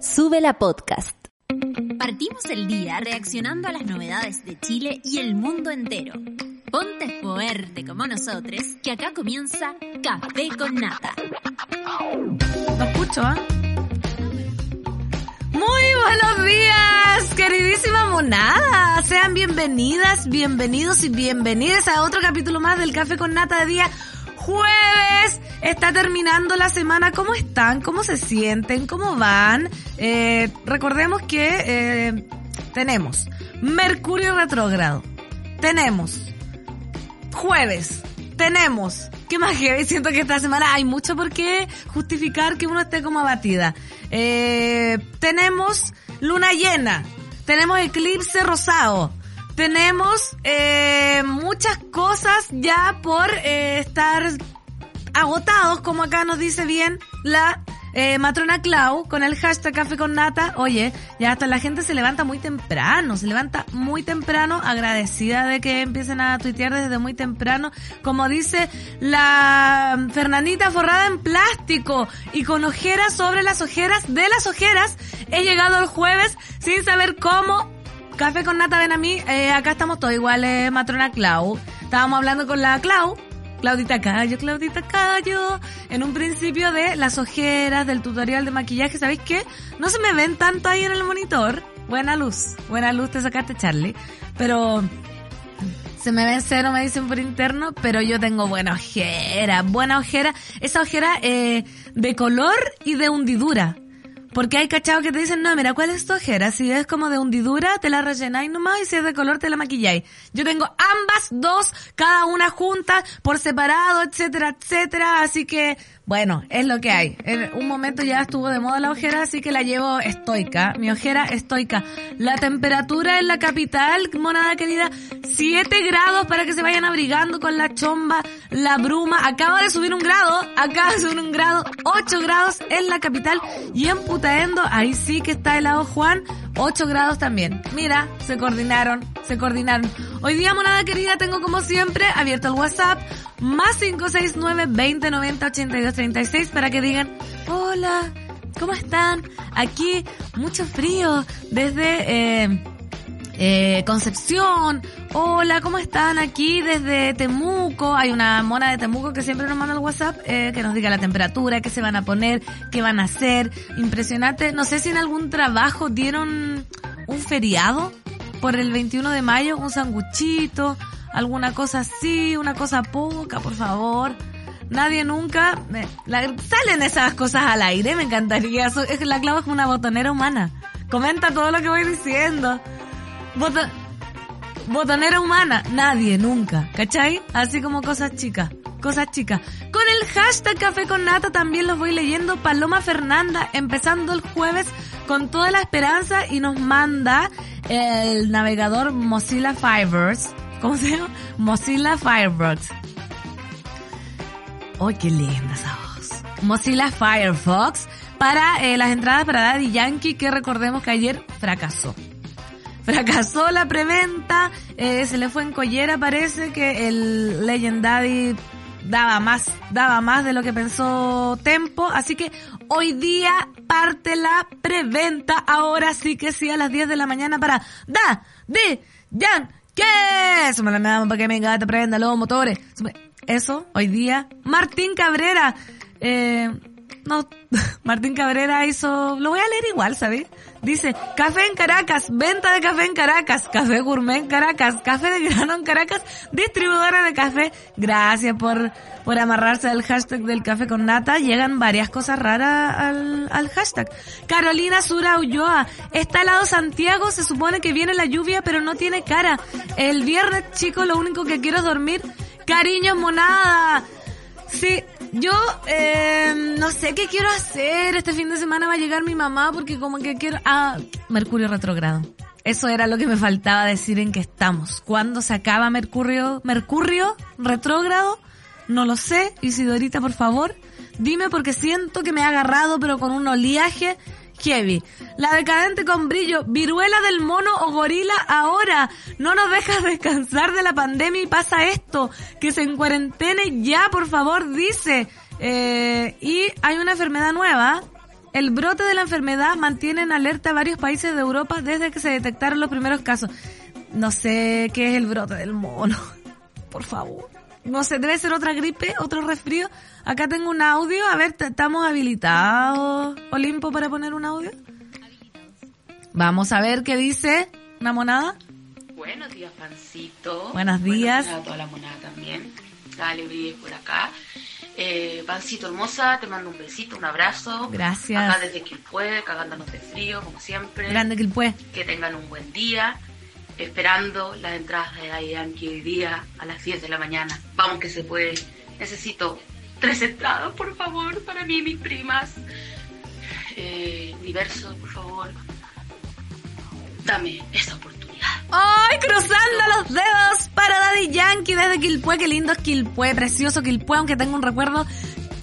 Sube la podcast. Partimos el día reaccionando a las novedades de Chile y el mundo entero. Ponte fuerte como nosotros, que acá comienza Café con Nata. Lo escucho, ¿ah? Muy buenos días, queridísima monada. Sean bienvenidas, bienvenidos y bienvenidas a otro capítulo más del Café con Nata de día jueves. Está terminando la semana. ¿Cómo están? ¿Cómo se sienten? ¿Cómo van? Eh, recordemos que eh, tenemos Mercurio retrógrado. Tenemos jueves. Tenemos. ¿Qué más que Siento que esta semana hay mucho por qué justificar que uno esté como abatida. Eh, tenemos luna llena. Tenemos eclipse rosado tenemos eh, muchas cosas ya por eh, estar agotados, como acá nos dice bien la eh, matrona Clau con el hashtag café con nata. Oye, ya hasta la gente se levanta muy temprano, se levanta muy temprano, agradecida de que empiecen a tuitear desde muy temprano. Como dice la Fernandita forrada en plástico y con ojeras sobre las ojeras de las ojeras. He llegado el jueves sin saber cómo Café con Nata, ven a mí. Eh, acá estamos todos iguales, matrona Clau. Estábamos hablando con la Clau, Claudita Cayo, Claudita Cayo, en un principio de las ojeras, del tutorial de maquillaje. ¿Sabéis qué? No se me ven tanto ahí en el monitor. Buena luz, buena luz te sacaste, Charlie. Pero se me ven cero, me dicen por interno, pero yo tengo buena ojera, buena ojera. Esa ojera eh, de color y de hundidura. Porque hay cachados que te dicen, no, mira, ¿cuál es tu ojera? Si es como de hundidura, te la rellenáis nomás y si es de color, te la maquilláis. Yo tengo ambas dos, cada una junta, por separado, etcétera, etcétera. Así que bueno, es lo que hay. En un momento ya estuvo de moda la ojera, así que la llevo estoica. Mi ojera estoica. La temperatura en la capital, monada querida, 7 grados para que se vayan abrigando con la chomba, la bruma. Acaba de subir un grado, acaba de subir un grado, 8 grados en la capital. Y en Putaendo, ahí sí que está helado Juan, 8 grados también. Mira, se coordinaron, se coordinaron. Hoy día, monada querida, tengo como siempre abierto el WhatsApp más 569 2090 8236 para que digan, hola, ¿cómo están? Aquí mucho frío desde eh, eh, Concepción. Hola, ¿cómo están? Aquí desde Temuco. Hay una mona de Temuco que siempre nos manda el WhatsApp eh, que nos diga la temperatura, qué se van a poner, qué van a hacer. Impresionante. No sé si en algún trabajo dieron un feriado por el 21 de mayo, un sanguchito alguna cosa así, una cosa poca, por favor. Nadie nunca me, salen esas cosas al aire, me encantaría. es la clave es una botonera humana. Comenta todo lo que voy diciendo. botonera humana, nadie nunca, ¿cachai? Así como cosas chicas, cosas chicas. Con el hashtag Café con Nata también los voy leyendo. Paloma Fernanda, empezando el jueves con toda la esperanza y nos manda el navegador Mozilla Fireworks ¿Cómo se llama? Mozilla Firefox. ¡Ay, qué linda esa voz! Mozilla Firefox para eh, las entradas para Daddy Yankee que recordemos que ayer fracasó. Fracasó la preventa, eh, se le fue en collera, parece que el Legend Daddy daba más, daba más de lo que pensó Tempo, así que hoy día parte la preventa, ahora sí que sí a las 10 de la mañana para Da, de, Yankee ¿Qué? Súmale la para que mi gata prenda los motores. Eso, hoy día. Martín Cabrera. Eh, no, Martín Cabrera hizo, lo voy a leer igual, ¿sabes? Dice, café en Caracas, venta de café en Caracas, café gourmet en Caracas, café de grano en Caracas, distribuidora de café. Gracias por, por amarrarse al hashtag del café con nata. Llegan varias cosas raras al, al hashtag. Carolina Sura Ulloa, está helado Santiago, se supone que viene la lluvia, pero no tiene cara. El viernes, chicos, lo único que quiero es dormir. Cariño monada. Sí, yo eh, no sé qué quiero hacer. Este fin de semana va a llegar mi mamá porque como que quiero... Ah, Mercurio retrogrado. Eso era lo que me faltaba decir en que estamos. ¿Cuándo se acaba Mercurio? ¿Mercurio retrógrado? No lo sé. Isidorita, por favor, dime porque siento que me ha agarrado pero con un oleaje heavy. La decadente con brillo, viruela del mono o gorila ahora. No nos dejas descansar de la pandemia y pasa esto. Que se encuarentene ya, por favor, dice. Eh, y hay una enfermedad nueva El brote de la enfermedad mantiene en alerta a varios países de Europa desde que se detectaron los primeros casos. No sé qué es el brote del mono. Por favor. No sé, debe ser otra gripe, otro resfrío. Acá tengo un audio. A ver, ¿estamos habilitados, Olimpo, para poner un audio? Vamos a ver qué dice una monada. Buenos días, Pancito. Buenos días. Buenos días a toda la monada también. Dale, por acá. Eh, Pancito hermosa, te mando un besito, un abrazo. Gracias. Acá desde Quilpue, cagándonos de frío, como siempre. Grande Quilpue. Que tengan un buen día. Esperando las entradas de Yankee hoy día a las 10 de la mañana. Vamos que se puede. Necesito tres entradas, por favor, para mí y mis primas. Eh, universo, por favor. Dame esa oportunidad. ¡Ay, cruzando los dedos para Daddy Yankee desde Quilpue! ¡Qué lindo es Quilpue! Precioso Quilpue, aunque tengo un recuerdo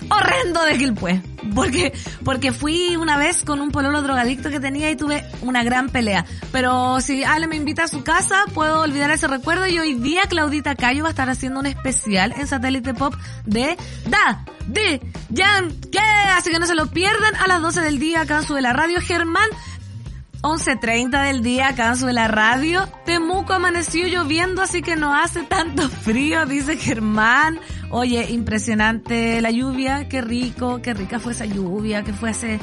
horrendo de Quilpue. Porque, porque fui una vez con un pololo drogadicto que tenía y tuve una gran pelea. Pero si Ale me invita a su casa, puedo olvidar ese recuerdo y hoy día Claudita Cayo va a estar haciendo un especial en Satélite Pop de Da, de Yankee. Así que no se lo pierdan a las 12 del día acá en Sube la Radio. Germán 11.30 del día acá en la radio. Temuco amaneció lloviendo, así que no hace tanto frío, dice Germán. Oye, impresionante la lluvia, qué rico, qué rica fue esa lluvia, que fue hace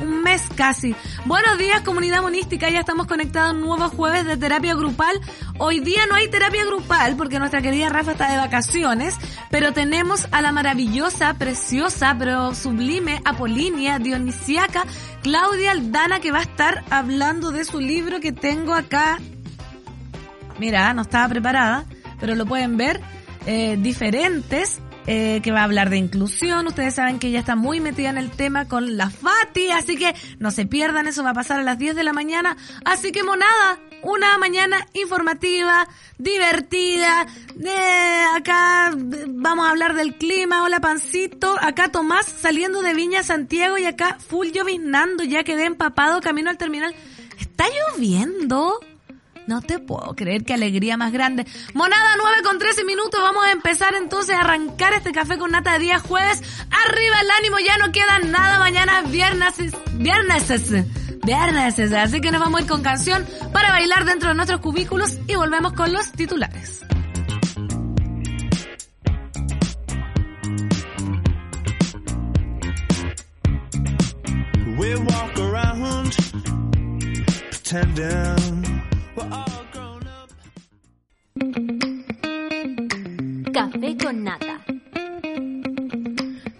un mes casi. Buenos días comunidad monística, ya estamos conectados un nuevo jueves de terapia grupal. Hoy día no hay terapia grupal porque nuestra querida Rafa está de vacaciones, pero tenemos a la maravillosa, preciosa, pero sublime Apolinia Dionisiaca, Claudia Aldana que va a estar hablando de su libro que tengo acá. Mira, no estaba preparada, pero lo pueden ver. Eh, diferentes eh, que va a hablar de inclusión. Ustedes saben que ella está muy metida en el tema con la Fati, así que no se pierdan, eso va a pasar a las 10 de la mañana. Así que monada, una mañana informativa, divertida. De acá vamos a hablar del clima. Hola Pancito. Acá Tomás saliendo de Viña Santiago y acá full lloviznando. Ya quedé empapado camino al terminal. Está lloviendo. No te puedo creer qué alegría más grande. Monada 9 con 13 minutos. Vamos a empezar entonces a arrancar este café con nata de día jueves. Arriba el ánimo, ya no queda nada. Mañana viernes, viernes, viernes. Así que nos vamos a ir con canción para bailar dentro de nuestros cubículos y volvemos con los titulares. Café con nata.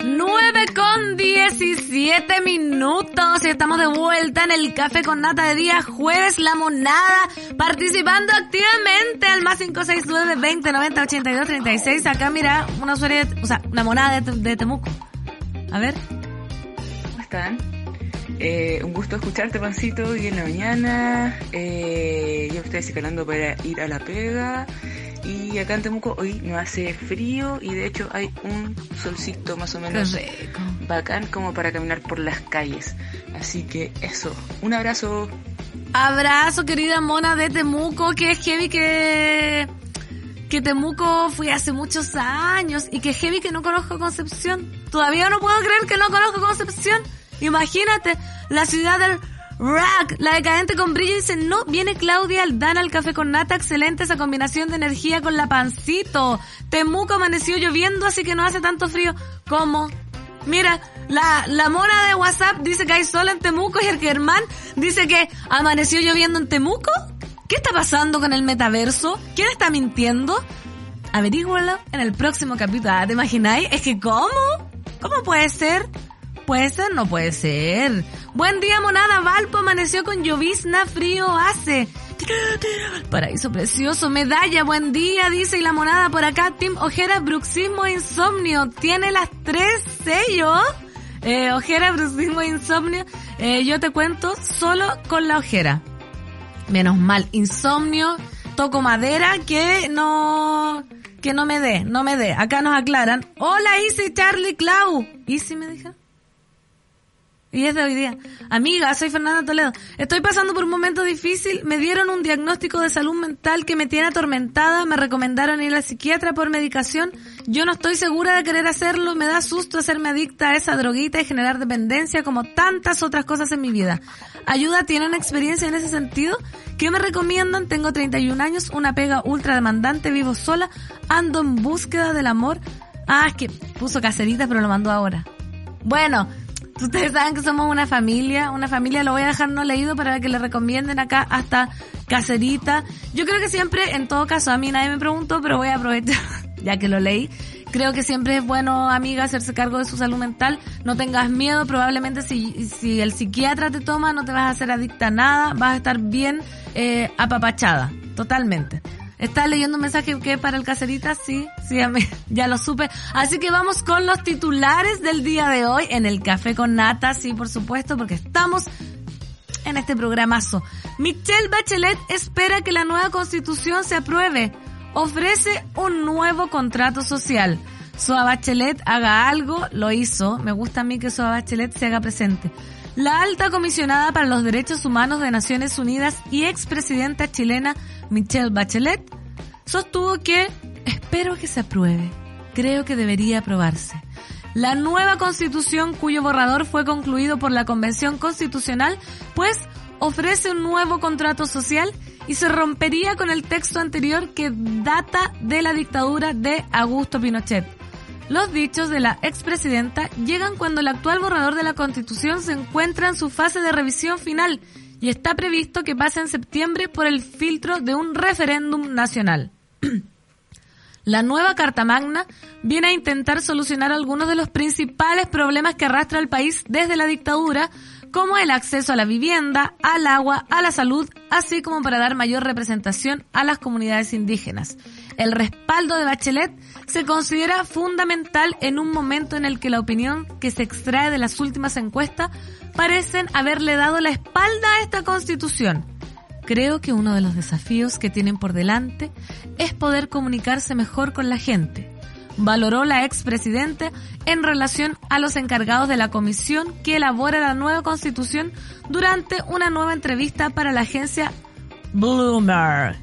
9 con 17 minutos y estamos de vuelta en el Café con Nata de día jueves, la monada, participando activamente al más 569 20 90 82 36. Acá mira, una serie, o sea, una monada de, de Temuco. A ver. ¿Cómo están? Eh, un gusto escucharte, Pancito, hoy en la mañana. Eh, yo estoy escalando para ir a la pega. Y acá en Temuco hoy no hace frío y de hecho hay un solcito más o menos bacán como para caminar por las calles. Así que eso, un abrazo. Abrazo, querida mona de Temuco, que es heavy que... Que Temuco fui hace muchos años y que heavy que no conozco Concepción. Todavía no puedo creer que no conozco Concepción. Imagínate, la ciudad del rock, la decadente con brillo, dice, no, viene Claudia Aldana al café con nata, excelente esa combinación de energía con la pancito. Temuco amaneció lloviendo, así que no hace tanto frío. ¿Cómo? Mira, la, la mona de WhatsApp dice que hay sol en Temuco y el Germán dice que amaneció lloviendo en Temuco. ¿Qué está pasando con el metaverso? ¿Quién está mintiendo? Averígualo en el próximo capítulo. Ah, ¿Te imagináis? Es que ¿cómo? ¿Cómo puede ser? ¿Puede ser? No puede ser. Buen día, monada. Valpo amaneció con llovizna, frío hace. Paraíso precioso, medalla, buen día, dice y la monada por acá, Tim Ojera, bruxismo, insomnio, tiene las tres sellos. Eh, ojera, bruxismo, insomnio, eh, yo te cuento solo con la ojera. Menos mal, insomnio, toco madera que no, que no me dé, no me dé. Acá nos aclaran. Hola, Easy, Charlie, Clau. Easy me dijeron. Y es de hoy día. Amiga, soy Fernanda Toledo. Estoy pasando por un momento difícil. Me dieron un diagnóstico de salud mental que me tiene atormentada. Me recomendaron ir al psiquiatra por medicación. Yo no estoy segura de querer hacerlo. Me da susto hacerme adicta a esa droguita y generar dependencia como tantas otras cosas en mi vida. ¿Ayuda? ¿Tienen experiencia en ese sentido? ¿Qué me recomiendan? Tengo 31 años, una pega ultra demandante, vivo sola, ando en búsqueda del amor. Ah, es que puso caserita pero lo mandó ahora. Bueno, Ustedes saben que somos una familia, una familia lo voy a dejar no leído para que le recomienden acá hasta caserita. Yo creo que siempre, en todo caso, a mí nadie me preguntó, pero voy a aprovechar, ya que lo leí. Creo que siempre es bueno, amiga, hacerse cargo de su salud mental. No tengas miedo, probablemente si, si el psiquiatra te toma, no te vas a hacer adicta a nada, vas a estar bien eh, apapachada, totalmente. ¿Estás leyendo un mensaje que para el caserita? Sí, sí, ya lo supe. Así que vamos con los titulares del día de hoy en el Café con Nata, sí, por supuesto, porque estamos en este programazo. Michelle Bachelet espera que la nueva constitución se apruebe. Ofrece un nuevo contrato social. Soa Bachelet haga algo, lo hizo. Me gusta a mí que Soa Bachelet se haga presente. La alta comisionada para los derechos humanos de Naciones Unidas y expresidenta chilena Michelle Bachelet sostuvo que espero que se apruebe. Creo que debería aprobarse. La nueva constitución cuyo borrador fue concluido por la Convención Constitucional pues ofrece un nuevo contrato social y se rompería con el texto anterior que data de la dictadura de Augusto Pinochet. Los dichos de la expresidenta llegan cuando el actual borrador de la Constitución se encuentra en su fase de revisión final y está previsto que pase en septiembre por el filtro de un referéndum nacional. La nueva Carta Magna viene a intentar solucionar algunos de los principales problemas que arrastra el país desde la dictadura, como el acceso a la vivienda, al agua, a la salud, así como para dar mayor representación a las comunidades indígenas. El respaldo de Bachelet se considera fundamental en un momento en el que la opinión que se extrae de las últimas encuestas parecen haberle dado la espalda a esta constitución. Creo que uno de los desafíos que tienen por delante es poder comunicarse mejor con la gente. Valoró la expresidenta en relación a los encargados de la comisión que elabora la nueva constitución durante una nueva entrevista para la agencia Bloomberg.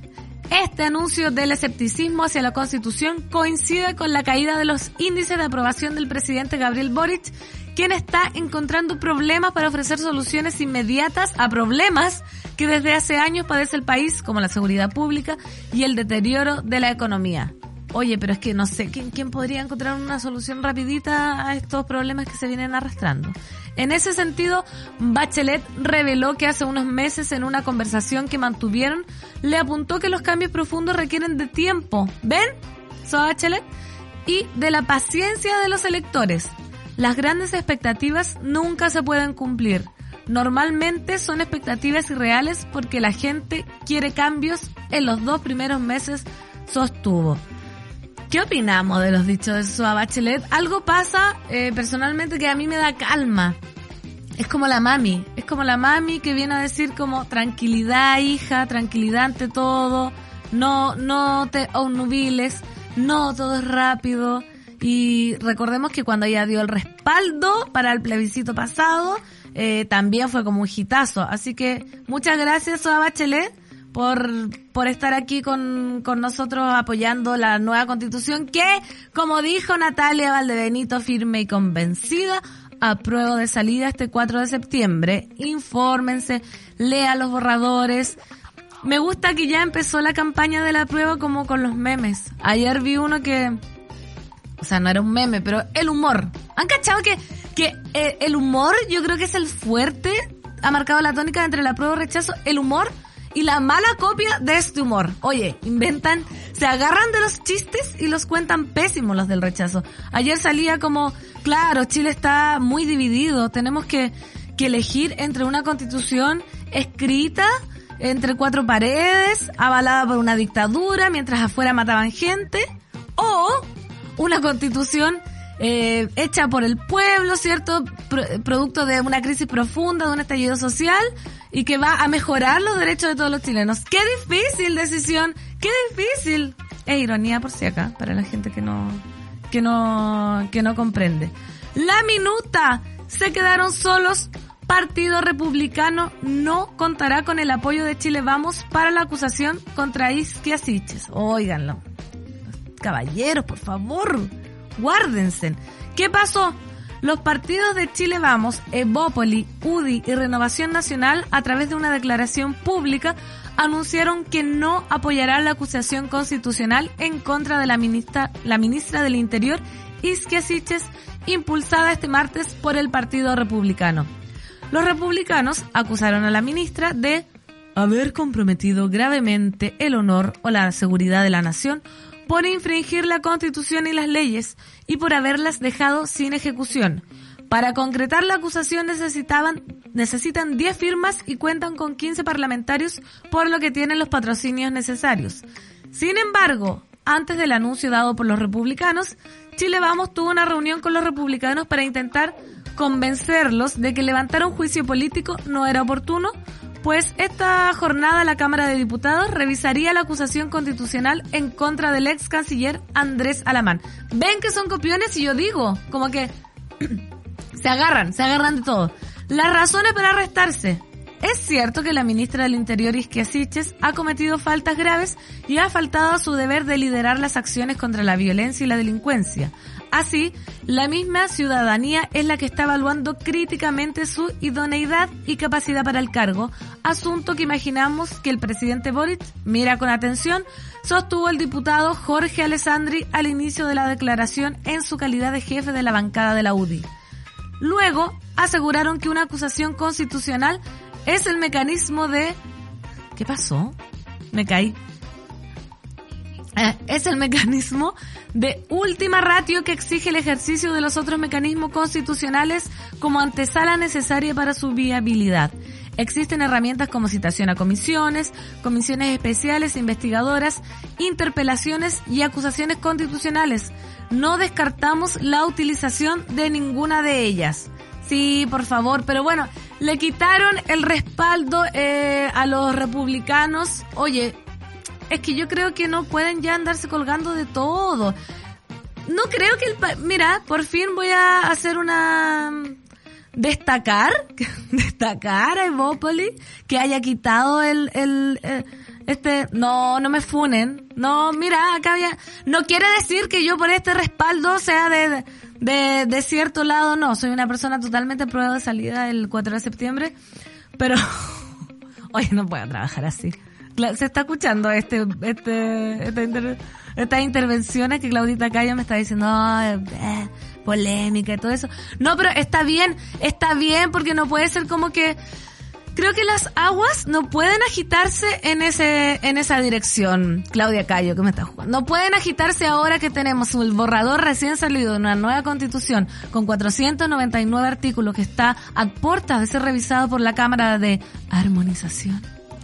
Este anuncio del escepticismo hacia la Constitución coincide con la caída de los índices de aprobación del presidente Gabriel Boric, quien está encontrando problemas para ofrecer soluciones inmediatas a problemas que desde hace años padece el país, como la seguridad pública y el deterioro de la economía. Oye, pero es que no sé, ¿quién, podría encontrar una solución rapidita a estos problemas que se vienen arrastrando? En ese sentido, Bachelet reveló que hace unos meses en una conversación que mantuvieron, le apuntó que los cambios profundos requieren de tiempo. ¿Ven? So Bachelet. Y de la paciencia de los electores. Las grandes expectativas nunca se pueden cumplir. Normalmente son expectativas irreales porque la gente quiere cambios en los dos primeros meses, sostuvo. ¿Qué opinamos de los dichos de Soa Bachelet? Algo pasa eh, personalmente que a mí me da calma. Es como la mami, es como la mami que viene a decir como tranquilidad hija, tranquilidad ante todo, no, no te obnubiles, no todo es rápido. Y recordemos que cuando ella dio el respaldo para el plebiscito pasado, eh, también fue como un hitazo. Así que muchas gracias Soa Bachelet por, por estar aquí con, con nosotros apoyando la nueva constitución que, como dijo Natalia Valdebenito, firme y convencida, apruebo de salida este 4 de septiembre. Infórmense, lea los borradores. Me gusta que ya empezó la campaña de la prueba como con los memes. Ayer vi uno que, o sea, no era un meme, pero el humor. ¿Han cachado que, que eh, el humor yo creo que es el fuerte? Ha marcado la tónica entre la prueba y rechazo. El humor y la mala copia de este humor. Oye, inventan, se agarran de los chistes y los cuentan pésimos los del rechazo. Ayer salía como, claro, Chile está muy dividido, tenemos que, que elegir entre una constitución escrita entre cuatro paredes, avalada por una dictadura, mientras afuera mataban gente, o una constitución eh, hecha por el pueblo, ¿cierto? producto de una crisis profunda, de un estallido social y que va a mejorar los derechos de todos los chilenos. ¡Qué difícil decisión! ¡Qué difícil! Es ironía por si acá, para la gente que no, que no, que no comprende. La minuta. se quedaron solos. Partido Republicano no contará con el apoyo de Chile Vamos para la acusación contra Isquia Siches. Óiganlo. Caballeros, por favor, guárdense. ¿Qué pasó? Los partidos de Chile Vamos, Evópoli, UDI y Renovación Nacional, a través de una declaración pública, anunciaron que no apoyarán la acusación constitucional en contra de la ministra, la ministra del Interior, Isquia Siches, impulsada este martes por el Partido Republicano. Los republicanos acusaron a la ministra de haber comprometido gravemente el honor o la seguridad de la nación por infringir la Constitución y las leyes y por haberlas dejado sin ejecución. Para concretar la acusación necesitaban, necesitan 10 firmas y cuentan con 15 parlamentarios, por lo que tienen los patrocinios necesarios. Sin embargo, antes del anuncio dado por los republicanos, Chile Vamos tuvo una reunión con los republicanos para intentar convencerlos de que levantar un juicio político no era oportuno, pues esta jornada la Cámara de Diputados revisaría la acusación constitucional en contra del ex canciller Andrés Alamán. Ven que son copiones y yo digo, como que se agarran, se agarran de todo. Las razones para arrestarse. Es cierto que la ministra del Interior, Isquia Siches, ha cometido faltas graves y ha faltado a su deber de liderar las acciones contra la violencia y la delincuencia. Así, la misma ciudadanía es la que está evaluando críticamente su idoneidad y capacidad para el cargo, asunto que imaginamos que el presidente Boric mira con atención, sostuvo el diputado Jorge Alessandri al inicio de la declaración en su calidad de jefe de la bancada de la UDI. Luego, aseguraron que una acusación constitucional es el mecanismo de... ¿Qué pasó? Me caí. Eh, es el mecanismo de última ratio que exige el ejercicio de los otros mecanismos constitucionales como antesala necesaria para su viabilidad. Existen herramientas como citación a comisiones, comisiones especiales, investigadoras, interpelaciones y acusaciones constitucionales. No descartamos la utilización de ninguna de ellas. Sí, por favor, pero bueno, le quitaron el respaldo eh, a los republicanos. Oye, es que yo creo que no pueden ya andarse colgando de todo. No creo que el... Mira, por fin voy a hacer una... Destacar, destacar a Evópolis que haya quitado el, el, eh, este, no, no me funen. No, mira, acá había, no quiere decir que yo por este respaldo sea de, de, de cierto lado, no. Soy una persona totalmente prueba de salida el 4 de septiembre, pero, oye, no puedo trabajar así se está escuchando este, este, estas intervenciones que Claudita Cayo me está diciendo, eh, polémica y todo eso. No, pero está bien, está bien porque no puede ser como que, creo que las aguas no pueden agitarse en ese, en esa dirección, Claudia Cayo, que me está jugando. No pueden agitarse ahora que tenemos el borrador recién salido de una nueva constitución con 499 artículos que está a puertas de ser revisado por la Cámara de Armonización.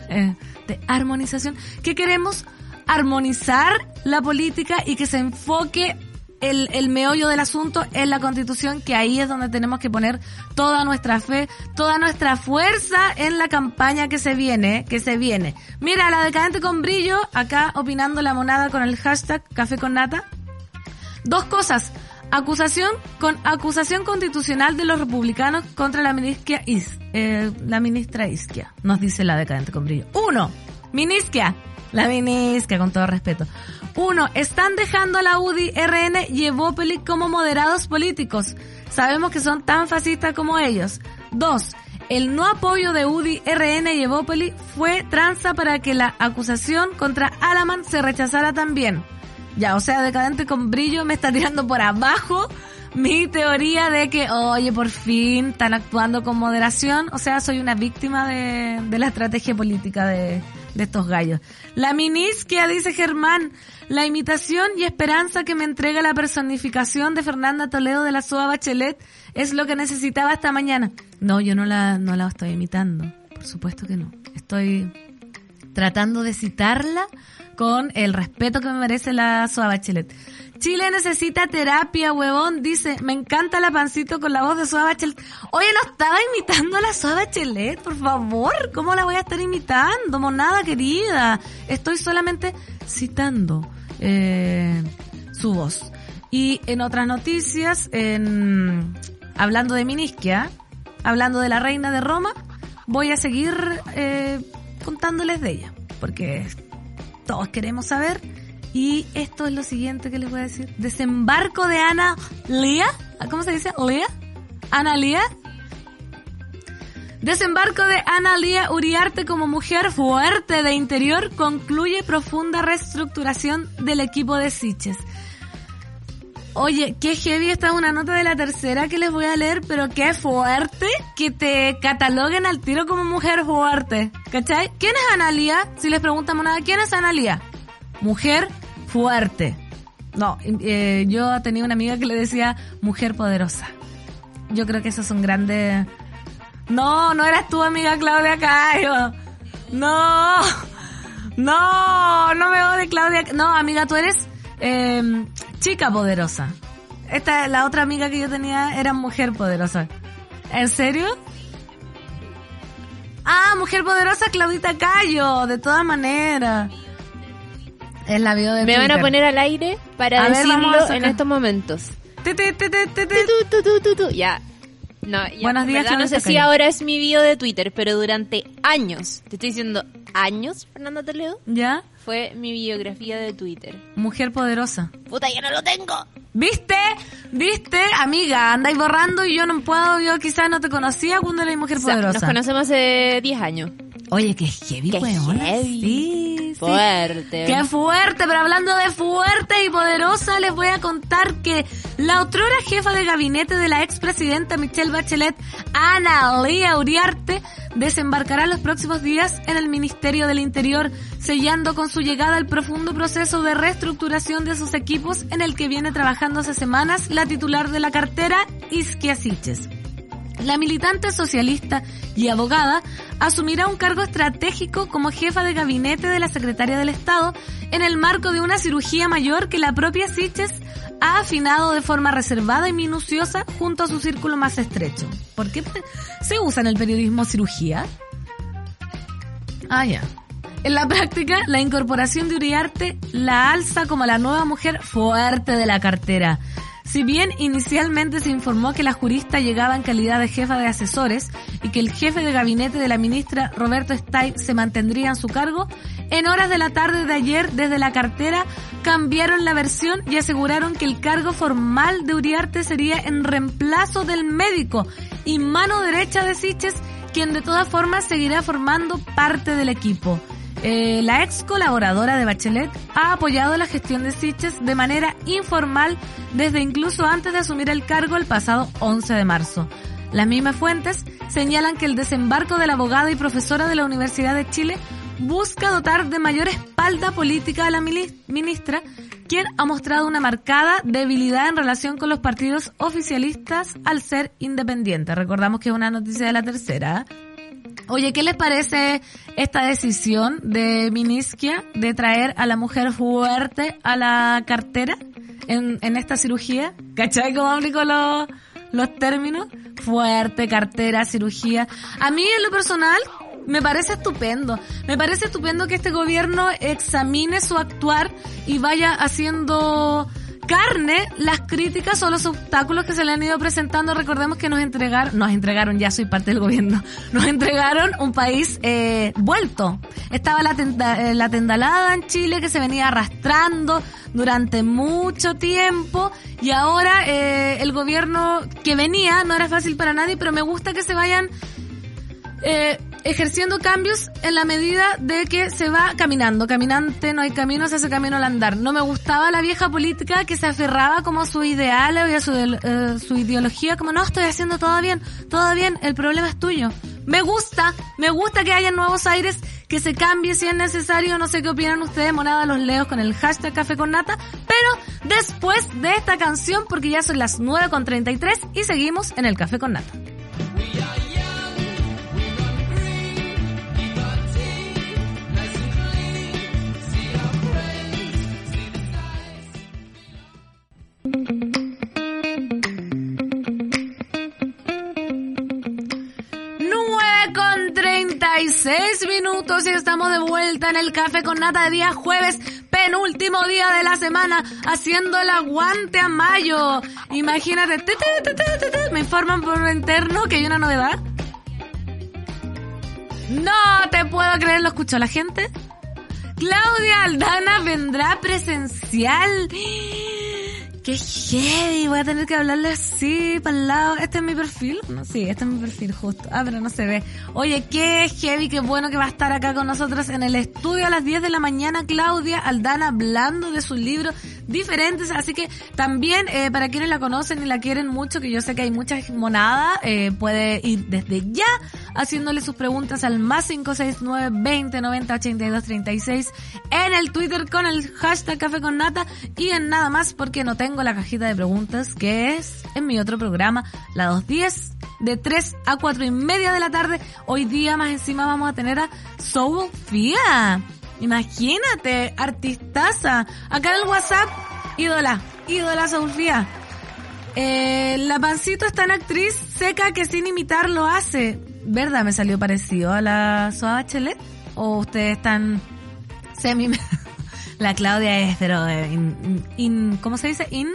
Eh, de armonización, que queremos armonizar la política y que se enfoque el, meollo del asunto en la constitución, que ahí es donde tenemos que poner toda nuestra fe, toda nuestra fuerza en la campaña que se viene, que se viene. Mira, la decadente con brillo, acá opinando la monada con el hashtag café con nata. Dos cosas. Acusación con acusación constitucional de los republicanos contra la ministra Is, eh, la ministra Isquia, nos dice la decadente con brillo. Uno, ministra, la ministra con todo respeto. Uno, están dejando a la UDI, RN y Evópoli como moderados políticos. Sabemos que son tan fascistas como ellos. Dos, el no apoyo de UDI, RN y Evópoli fue tranza para que la acusación contra Alaman se rechazara también. Ya, o sea, decadente con brillo me está tirando por abajo mi teoría de que, oye, por fin están actuando con moderación. O sea, soy una víctima de, de la estrategia política de, de estos gallos. La minisquia, dice Germán, la imitación y esperanza que me entrega la personificación de Fernanda Toledo de la SOA Bachelet es lo que necesitaba esta mañana. No, yo no la, no la estoy imitando. Por supuesto que no. Estoy tratando de citarla con el respeto que me merece la Soa Bachelet. Chile necesita terapia, huevón, dice, me encanta la pancito con la voz de Soa Bachelet. Oye, no estaba imitando a la Soa Bachelet, por favor, ¿cómo la voy a estar imitando? Monada querida, estoy solamente citando eh, su voz. Y en otras noticias, hablando de Minisquia, hablando de la reina de Roma, voy a seguir eh, contándoles de ella, porque todos queremos saber. Y esto es lo siguiente que les voy a decir. Desembarco de Ana Lía. ¿Cómo se dice? ¿Lía? Ana Lía. Desembarco de Ana Lía Uriarte como mujer fuerte de interior concluye profunda reestructuración del equipo de Siches. Oye, qué heavy, esta es una nota de la tercera que les voy a leer, pero qué fuerte que te cataloguen al tiro como mujer fuerte. ¿Cachai? ¿Quién es Analia? Si les preguntamos nada, ¿quién es Analia? Mujer fuerte. No, eh, yo tenía una amiga que le decía mujer poderosa. Yo creo que esos son grandes... No, no eras tú, amiga Claudia Cayo. No, no, no me de Claudia. No, amiga, tú eres eh, chica poderosa. Esta, la otra amiga que yo tenía era mujer poderosa. ¿En serio? Ah, mujer poderosa, Claudita Cayo, de todas maneras. Es la de Me van a poner al aire para decirlo en estos momentos. Ya. No, ya, Buenos días, verdad, no sé si ahora es mi video de Twitter, pero durante años, te estoy diciendo años, Fernanda Toledo. ¿Ya? Fue mi biografía de Twitter. Mujer poderosa. Puta, ya no lo tengo. ¿Viste? ¿Viste? Amiga, andáis borrando y yo no puedo, yo quizás no te conocía cuando eres mujer poderosa. nos conocemos hace 10 años. Oye, qué heavy, qué heavy. Sí, fuerte. Qué fuerte, pero hablando de fuerte y poderosa, les voy a contar que la otrora jefa de gabinete de la expresidenta Michelle Bachelet, Ana Lía Uriarte, desembarcará los próximos días en el Ministerio del Interior, sellando con su llegada el profundo proceso de reestructuración de sus equipos en el que viene trabajando hace semanas la titular de la cartera, Isquia Siches. La militante socialista y abogada asumirá un cargo estratégico como jefa de gabinete de la secretaria del Estado en el marco de una cirugía mayor que la propia Siches ha afinado de forma reservada y minuciosa junto a su círculo más estrecho. ¿Por qué se usa en el periodismo cirugía? Ah, ya. En la práctica, la incorporación de Uriarte la alza como la nueva mujer fuerte de la cartera si bien inicialmente se informó que la jurista llegaba en calidad de jefa de asesores y que el jefe de gabinete de la ministra Roberto Stay se mantendría en su cargo, en horas de la tarde de ayer desde la cartera cambiaron la versión y aseguraron que el cargo formal de Uriarte sería en reemplazo del médico y mano derecha de Siches, quien de todas formas seguirá formando parte del equipo. Eh, la ex colaboradora de Bachelet ha apoyado la gestión de Siches de manera informal desde incluso antes de asumir el cargo el pasado 11 de marzo. Las mismas fuentes señalan que el desembarco de la abogada y profesora de la Universidad de Chile busca dotar de mayor espalda política a la ministra, quien ha mostrado una marcada debilidad en relación con los partidos oficialistas al ser independiente. Recordamos que es una noticia de la tercera. Oye, ¿qué les parece esta decisión de Miniskia de traer a la mujer fuerte a la cartera en, en esta cirugía? ¿Cachai cómo aplico los, los términos? Fuerte, cartera, cirugía. A mí en lo personal me parece estupendo. Me parece estupendo que este gobierno examine su actuar y vaya haciendo carne las críticas o los obstáculos que se le han ido presentando. Recordemos que nos entregaron, nos entregaron, ya soy parte del gobierno, nos entregaron un país eh, vuelto. Estaba la, eh, la tendalada en Chile que se venía arrastrando durante mucho tiempo y ahora eh, el gobierno que venía no era fácil para nadie, pero me gusta que se vayan eh, ejerciendo cambios en la medida de que se va caminando. Caminante, no hay camino, se hace camino al andar. No me gustaba la vieja política que se aferraba como a su ideal o a su, eh, su ideología, como no, estoy haciendo todo bien, todo bien, el problema es tuyo. Me gusta, me gusta que haya nuevos aires, que se cambie si es necesario, no sé qué opinan ustedes, monada los leos con el hashtag café con nata, pero después de esta canción, porque ya son las 9.33 y seguimos en el café con nata. 36 minutos y estamos de vuelta en el café con nata de día jueves, penúltimo día de la semana haciendo el aguante a mayo. Imagínate, me informan por lo interno que hay una novedad. No te puedo creer, ¿lo escuchó la gente? Claudia Aldana vendrá presencial. Qué heavy, voy a tener que hablarle así, para el lado. ¿Este es mi perfil? No, sí, este es mi perfil, justo. Ah, pero no se ve. Oye, qué heavy, qué bueno que va a estar acá con nosotros en el estudio a las 10 de la mañana, Claudia Aldana, hablando de sus libros diferentes. Así que también, eh, para quienes la conocen y la quieren mucho, que yo sé que hay muchas monadas, eh, puede ir desde ya haciéndole sus preguntas al más 569 20 90 82 36 en el Twitter con el hashtag Café con Nata y en nada más porque no tengo la cajita de preguntas que es en mi otro programa, la 210 de 3 a 4 y media de la tarde. Hoy día más encima vamos a tener a Sofía. Imagínate, artistaza. Acá en el WhatsApp, ídola, ídola Sofía. Eh, la pancito es tan actriz seca que sin imitar lo hace. ¿Verdad? ¿Me salió parecido a la Soa Bachelet? ¿O ustedes están semi... la Claudia es, pero... Eh, in, ¿Cómo se dice? In...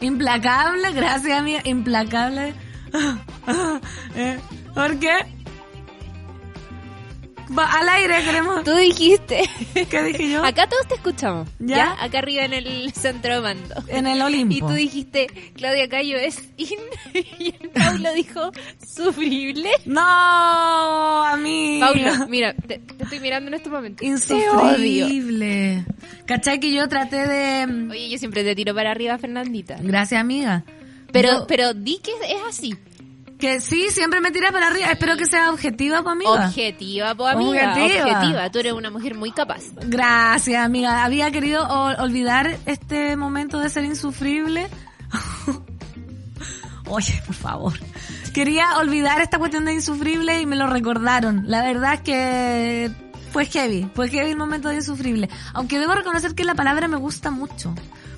Implacable, gracias amiga, implacable. Eh, ¿Por qué? Al aire queremos. Tú dijiste. ¿Qué dije yo? Acá todos te escuchamos. ¿Ya? Acá arriba en el centro de mando. En el Olimpo. Y tú dijiste, Claudia Cayo es in. Y el Paulo dijo, sufrible. No, a mí. Paulo, mira, te, estoy mirando en este momento. Insufrible. ¿Cachai que yo traté de. Oye, yo siempre te tiro para arriba, Fernandita. Gracias, amiga. Pero, pero di que es así. Que sí, siempre me tiras para arriba. Espero que sea objetiva, pues, amiga. Objetiva, pues, amiga. Objetiva. Tú eres una mujer muy capaz. Gracias, amiga. Había querido olvidar este momento de ser insufrible. Oye, por favor. Quería olvidar esta cuestión de insufrible y me lo recordaron. La verdad es que fue heavy. Fue heavy el momento de insufrible. Aunque debo reconocer que la palabra me gusta mucho.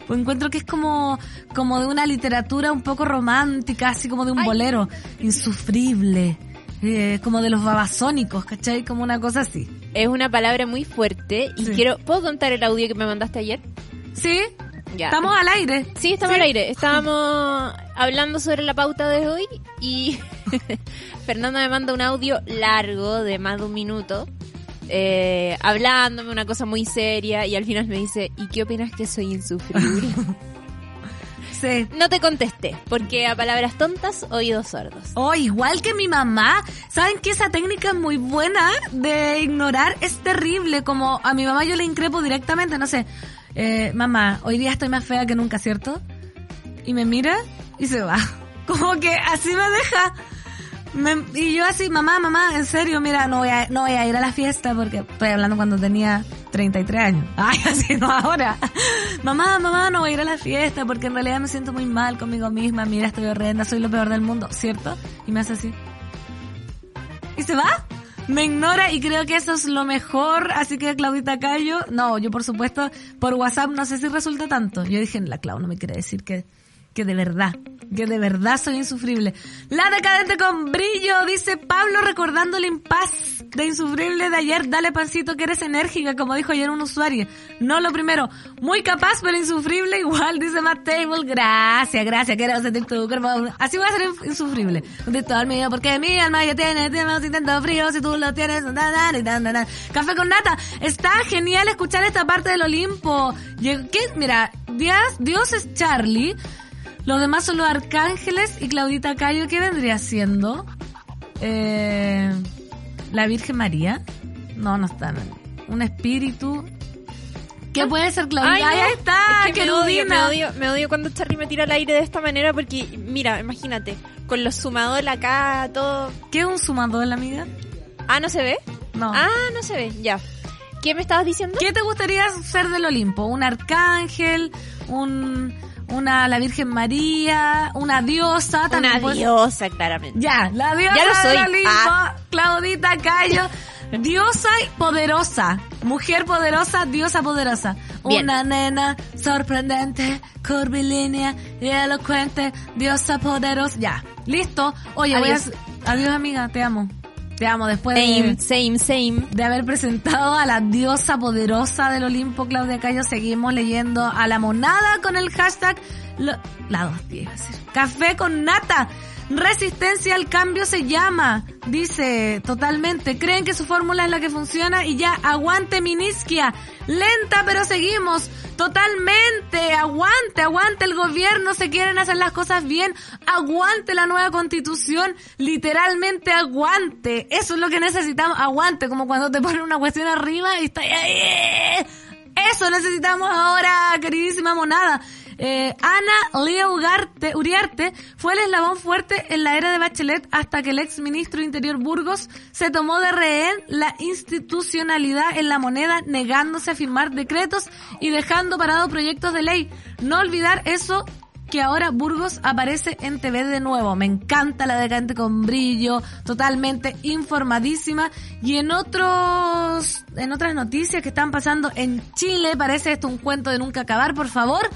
Pues encuentro que es como, como de una literatura un poco romántica, así como de un bolero, insufrible, eh, como de los babasónicos, ¿cachai? Como una cosa así. Es una palabra muy fuerte y quiero, ¿puedo contar el audio que me mandaste ayer? Sí. Ya. Estamos al aire. Sí, estamos al aire. Estábamos hablando sobre la pauta de hoy y Fernando me manda un audio largo de más de un minuto eh, hablándome una cosa muy seria y al final me dice, ¿y qué opinas que soy insufrible? sí. No te contesté, porque a palabras tontas, oídos sordos. Oh, igual que mi mamá. ¿Saben que esa técnica es muy buena de ignorar? Es terrible, como a mi mamá yo le increpo directamente, no sé, eh, mamá, hoy día estoy más fea que nunca, ¿cierto? Y me mira y se va. Como que así me deja y yo así, mamá, mamá, en serio, mira, no voy, a, no voy a ir a la fiesta porque estoy hablando cuando tenía 33 años. Ay, así no ahora. mamá, mamá, no voy a ir a la fiesta porque en realidad me siento muy mal conmigo misma. Mira, estoy horrenda, soy lo peor del mundo, ¿cierto? Y me hace así. ¿Y se va? Me ignora y creo que eso es lo mejor, así que Claudita Cayo, no, yo por supuesto, por WhatsApp no sé si resulta tanto. Yo dije, la Clau no me quiere decir que que de verdad, que de verdad soy insufrible. La decadente con brillo, dice Pablo recordando el impas de insufrible de ayer. Dale pancito que eres enérgica, como dijo ayer un usuario. No lo primero, muy capaz pero insufrible igual, dice Matt Table. Gracias, gracias, quiero sentir tu cuerpo. Así voy a ser insufrible. De todo el mío, porque mi alma ya tiene, tiene intento frío, si tú lo tienes. Café con nata. Está genial escuchar esta parte del Olimpo. ¿Qué? Mira, Dios, Dios es Charlie. Los demás son los arcángeles y Claudita Cayo, ¿qué vendría siendo? Eh, la Virgen María. No, no está. Un espíritu. ¿Qué ah. puede ser Claudita? Ahí está, que me odio, me, odio, me odio cuando Charlie me tira al aire de esta manera porque, mira, imagínate, con los sumadores acá, todo. ¿Qué es un sumador, amiga? Ah, ¿no se ve? No. Ah, no se ve, ya. ¿Qué me estabas diciendo? ¿Qué te gustaría ser del Olimpo? ¿Un arcángel? ¿Un una la Virgen María, una diosa. Una diosa, claramente. Ya, la diosa ya lo soy. Ah. Claudita Cayo. Diosa y poderosa. Mujer poderosa, diosa poderosa. Una nena sorprendente, curvilínea y elocuente, diosa poderosa. Ya, listo. Oye, Adiós. Voy a... Adiós, amiga, te amo. Después Same, de, same, same. de haber presentado a la diosa poderosa del Olimpo, Claudia Cayo, seguimos leyendo a la monada con el hashtag lo- la dos. Café con nata. Resistencia al cambio se llama, dice totalmente. Creen que su fórmula es la que funciona y ya aguante Minisquia. Lenta pero seguimos. Totalmente. Aguante, aguante el gobierno. Se quieren hacer las cosas bien. Aguante la nueva constitución. Literalmente aguante. Eso es lo que necesitamos. Aguante. Como cuando te ponen una cuestión arriba y está ahí. Eso necesitamos ahora, queridísima monada. Eh, Ana Lía Ugarte, Uriarte fue el eslabón fuerte en la era de Bachelet hasta que el ex ministro Interior Burgos se tomó de rehén la institucionalidad en la moneda negándose a firmar decretos y dejando parados proyectos de ley. No olvidar eso que ahora Burgos aparece en TV de nuevo. Me encanta la decadente con brillo, totalmente informadísima. Y en otros, en otras noticias que están pasando en Chile, parece esto un cuento de nunca acabar, por favor.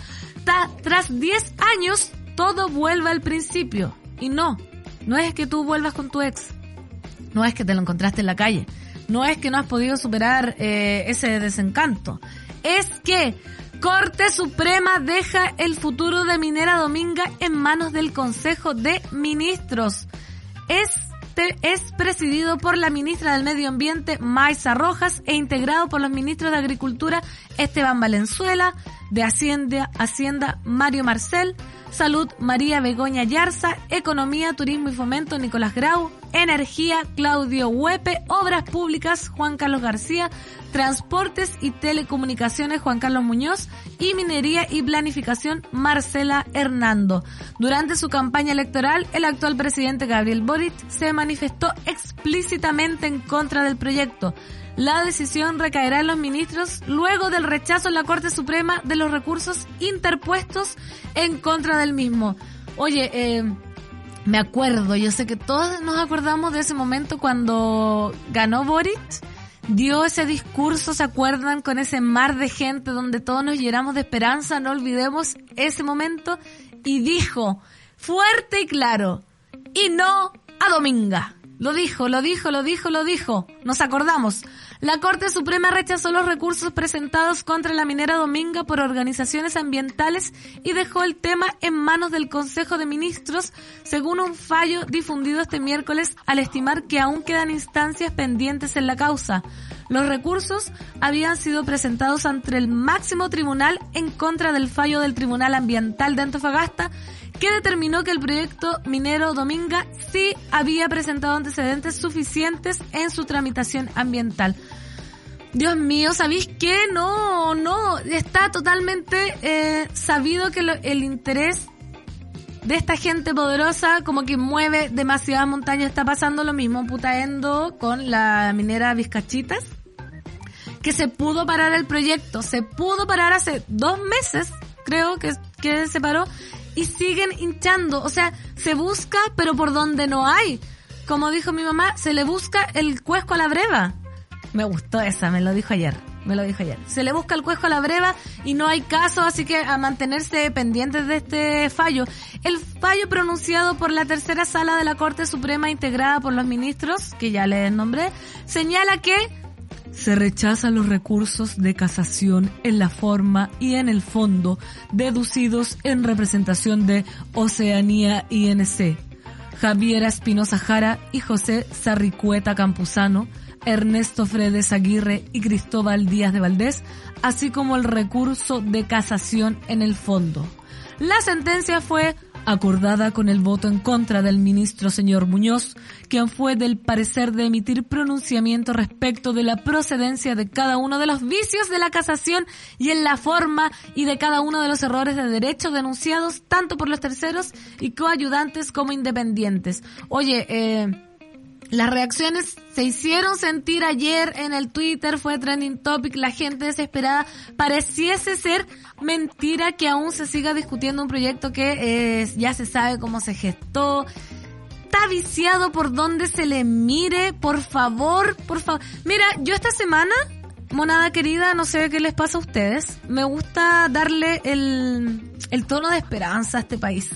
Tras 10 años, todo vuelve al principio. Y no, no es que tú vuelvas con tu ex. No es que te lo encontraste en la calle. No es que no has podido superar eh, ese desencanto. Es que Corte Suprema deja el futuro de Minera Dominga en manos del Consejo de Ministros. Es presidido por la ministra del Medio Ambiente, Maisa Rojas, e integrado por los ministros de Agricultura, Esteban Valenzuela, de Hacienda, Hacienda Mario Marcel, Salud María Begoña Yarza, Economía, Turismo y Fomento Nicolás Grau, Energía Claudio Huepe, Obras Públicas Juan Carlos García, Transportes y Telecomunicaciones Juan Carlos Muñoz y Minería y Planificación Marcela Hernando. Durante su campaña electoral, el actual presidente Gabriel Boric se manifestó explícitamente en contra del proyecto. La decisión recaerá en los ministros luego del rechazo en la Corte Suprema de los recursos interpuestos en contra del mismo. Oye, eh, me acuerdo, yo sé que todos nos acordamos de ese momento cuando ganó Boric, dio ese discurso, ¿se acuerdan? Con ese mar de gente donde todos nos llenamos de esperanza, no olvidemos ese momento, y dijo, fuerte y claro, y no a Dominga. Lo dijo, lo dijo, lo dijo, lo dijo. Nos acordamos. La Corte Suprema rechazó los recursos presentados contra la minera Dominga por organizaciones ambientales y dejó el tema en manos del Consejo de Ministros, según un fallo difundido este miércoles al estimar que aún quedan instancias pendientes en la causa. Los recursos habían sido presentados ante el máximo tribunal en contra del fallo del Tribunal Ambiental de Antofagasta, que determinó que el proyecto minero Dominga sí había presentado antecedentes suficientes en su tramitación ambiental. Dios mío, ¿sabéis qué? No, no, está totalmente eh, sabido que lo- el interés de esta gente poderosa como que mueve demasiadas montañas. Está pasando lo mismo en Putaendo con la minera Vizcachitas, que se pudo parar el proyecto, se pudo parar hace dos meses, creo que, que se paró, y siguen hinchando. O sea, se busca, pero por donde no hay. Como dijo mi mamá, se le busca el cuesco a la breva. Me gustó esa, me lo dijo ayer. Me lo dijo ayer. Se le busca el cuesco a la breva y no hay caso, así que a mantenerse pendientes de este fallo. El fallo pronunciado por la tercera sala de la Corte Suprema integrada por los ministros, que ya les nombré, señala que se rechazan los recursos de casación en la forma y en el fondo deducidos en representación de Oceanía INC. Javier Espinosa Jara y José Sarricueta Campuzano, Ernesto Fredes Aguirre y Cristóbal Díaz de Valdés, así como el recurso de casación en el fondo. La sentencia fue acordada con el voto en contra del ministro señor Muñoz, quien fue del parecer de emitir pronunciamiento respecto de la procedencia de cada uno de los vicios de la casación y en la forma y de cada uno de los errores de derecho denunciados tanto por los terceros y coayudantes como independientes. Oye, eh, las reacciones se hicieron sentir ayer en el Twitter, fue trending topic, la gente desesperada. Pareciese ser mentira que aún se siga discutiendo un proyecto que ya se sabe cómo se gestó. Está viciado por donde se le mire, por favor, por favor. Mira, yo esta semana, monada querida, no sé qué les pasa a ustedes, me gusta darle el, el tono de esperanza a este país.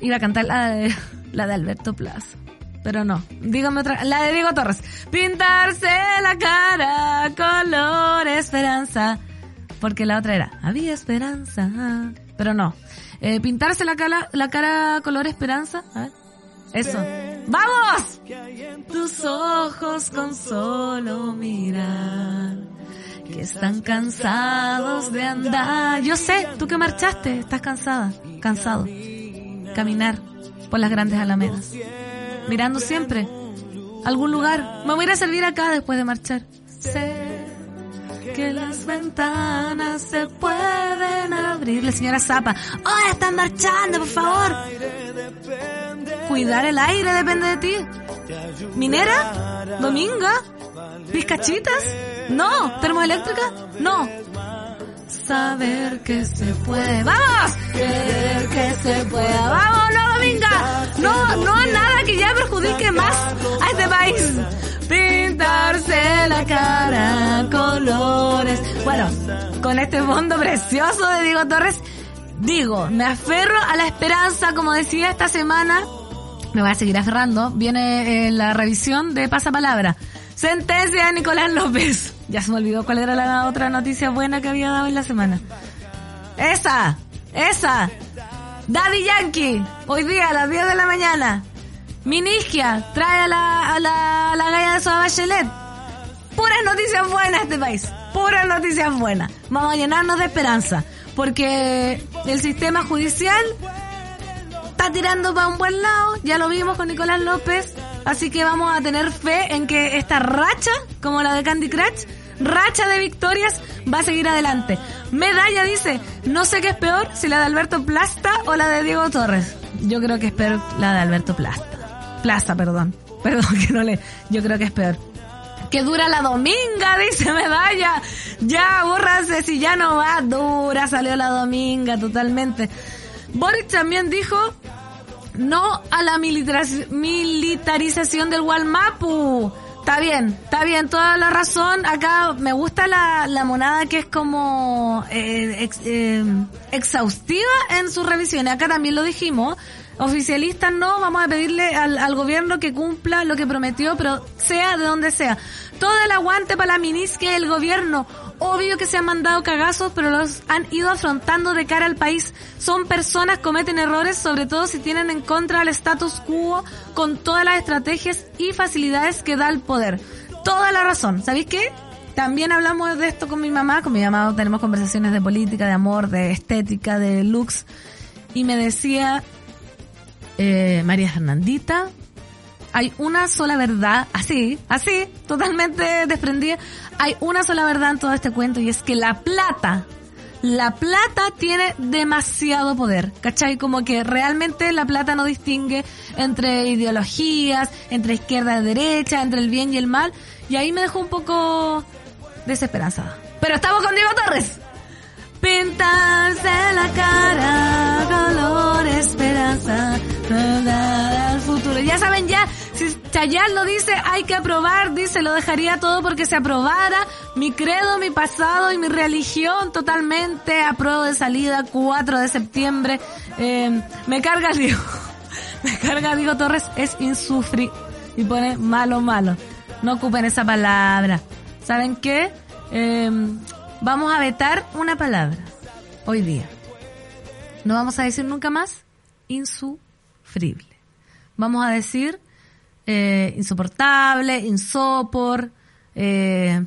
Iba a cantar la de, la de Alberto Plaza. Pero no. Dígame otra, la de Diego Torres. Pintarse la cara color esperanza. Porque la otra era, había esperanza. Pero no. Eh, pintarse la cara, la cara color esperanza. A ver. Eso. ¡Vamos! Tus ojos con solo mirar. Que están cansados de andar. Yo sé, tú que marchaste, estás cansada, cansado. Caminar por las grandes alamedas. Mirando siempre algún lugar. Me voy a ir a servir acá después de marchar. Sé que las ventanas se pueden abrir. La señora Zapa. ¡Ahora están marchando, por favor! Cuidar el aire depende de ti. ¿Minera? ¿Dominga? ¿Pizcachitas? No. ¿Termoeléctrica? No. Saber que se puede. ¡Vamos! Querer que se pueda. ¡Vamos, no, Dominga! No, no nada que ya perjudique más a este país. Pintarse la cara colores. Bueno, con este fondo precioso de Diego Torres, digo, me aferro a la esperanza, como decía esta semana, me voy a seguir aferrando, viene eh, la revisión de pasapalabra. Sentencia de Nicolás López. Ya se me olvidó cuál era la otra noticia buena que había dado en la semana. Esa, esa. Daddy Yankee, hoy día a las 10 de la mañana. Minigia, trae a la, a la, a la galla de Soa Bachelet. Puras noticias buenas este país. Puras noticias buenas. Vamos a llenarnos de esperanza. Porque el sistema judicial está tirando para un buen lado. Ya lo vimos con Nicolás López. Así que vamos a tener fe en que esta racha, como la de Candy Crush, racha de victorias, va a seguir adelante. Medalla dice, no sé qué es peor, si la de Alberto Plasta o la de Diego Torres. Yo creo que es peor la de Alberto Plasta. Plaza, perdón. Perdón que no le... Yo creo que es peor. Que dura la dominga, dice Medalla. Ya, bórrase si ya no va. Dura, salió la dominga totalmente. Boric también dijo no a la militariz- militarización del Walmapu. Está bien, está bien, toda la razón. Acá me gusta la, la monada que es como eh, ex- eh, exhaustiva en sus revisiones. Acá también lo dijimos. Oficialistas no, vamos a pedirle al, al gobierno que cumpla lo que prometió, pero sea de donde sea. Todo el aguante para la ministra del gobierno. Obvio que se han mandado cagazos, pero los han ido afrontando de cara al país. Son personas, cometen errores, sobre todo si tienen en contra al status quo con todas las estrategias y facilidades que da el poder. Toda la razón. ¿Sabéis qué? También hablamos de esto con mi mamá. Con mi mamá tenemos conversaciones de política, de amor, de estética, de looks. Y me decía, eh, María Fernandita, hay una sola verdad, así, así, totalmente desprendida, hay una sola verdad en todo este cuento y es que la plata, la plata tiene demasiado poder, ¿cachai? Como que realmente la plata no distingue entre ideologías, entre izquierda y derecha, entre el bien y el mal, y ahí me dejó un poco desesperanzada. Pero estamos con Diego Torres. Pintarse la cara, color, esperanza, al futuro. Ya saben ya, si Chayanne lo dice, hay que aprobar, dice, lo dejaría todo porque se aprobara. Mi credo, mi pasado y mi religión totalmente apruebo de salida, 4 de septiembre. Eh, me carga Diego, me carga Diego Torres, es insufri y pone malo, malo. No ocupen esa palabra. ¿Saben qué? Eh, vamos a vetar una palabra hoy día. No vamos a decir nunca más insufrible. Vamos a decir eh, insoportable, insopor, eh,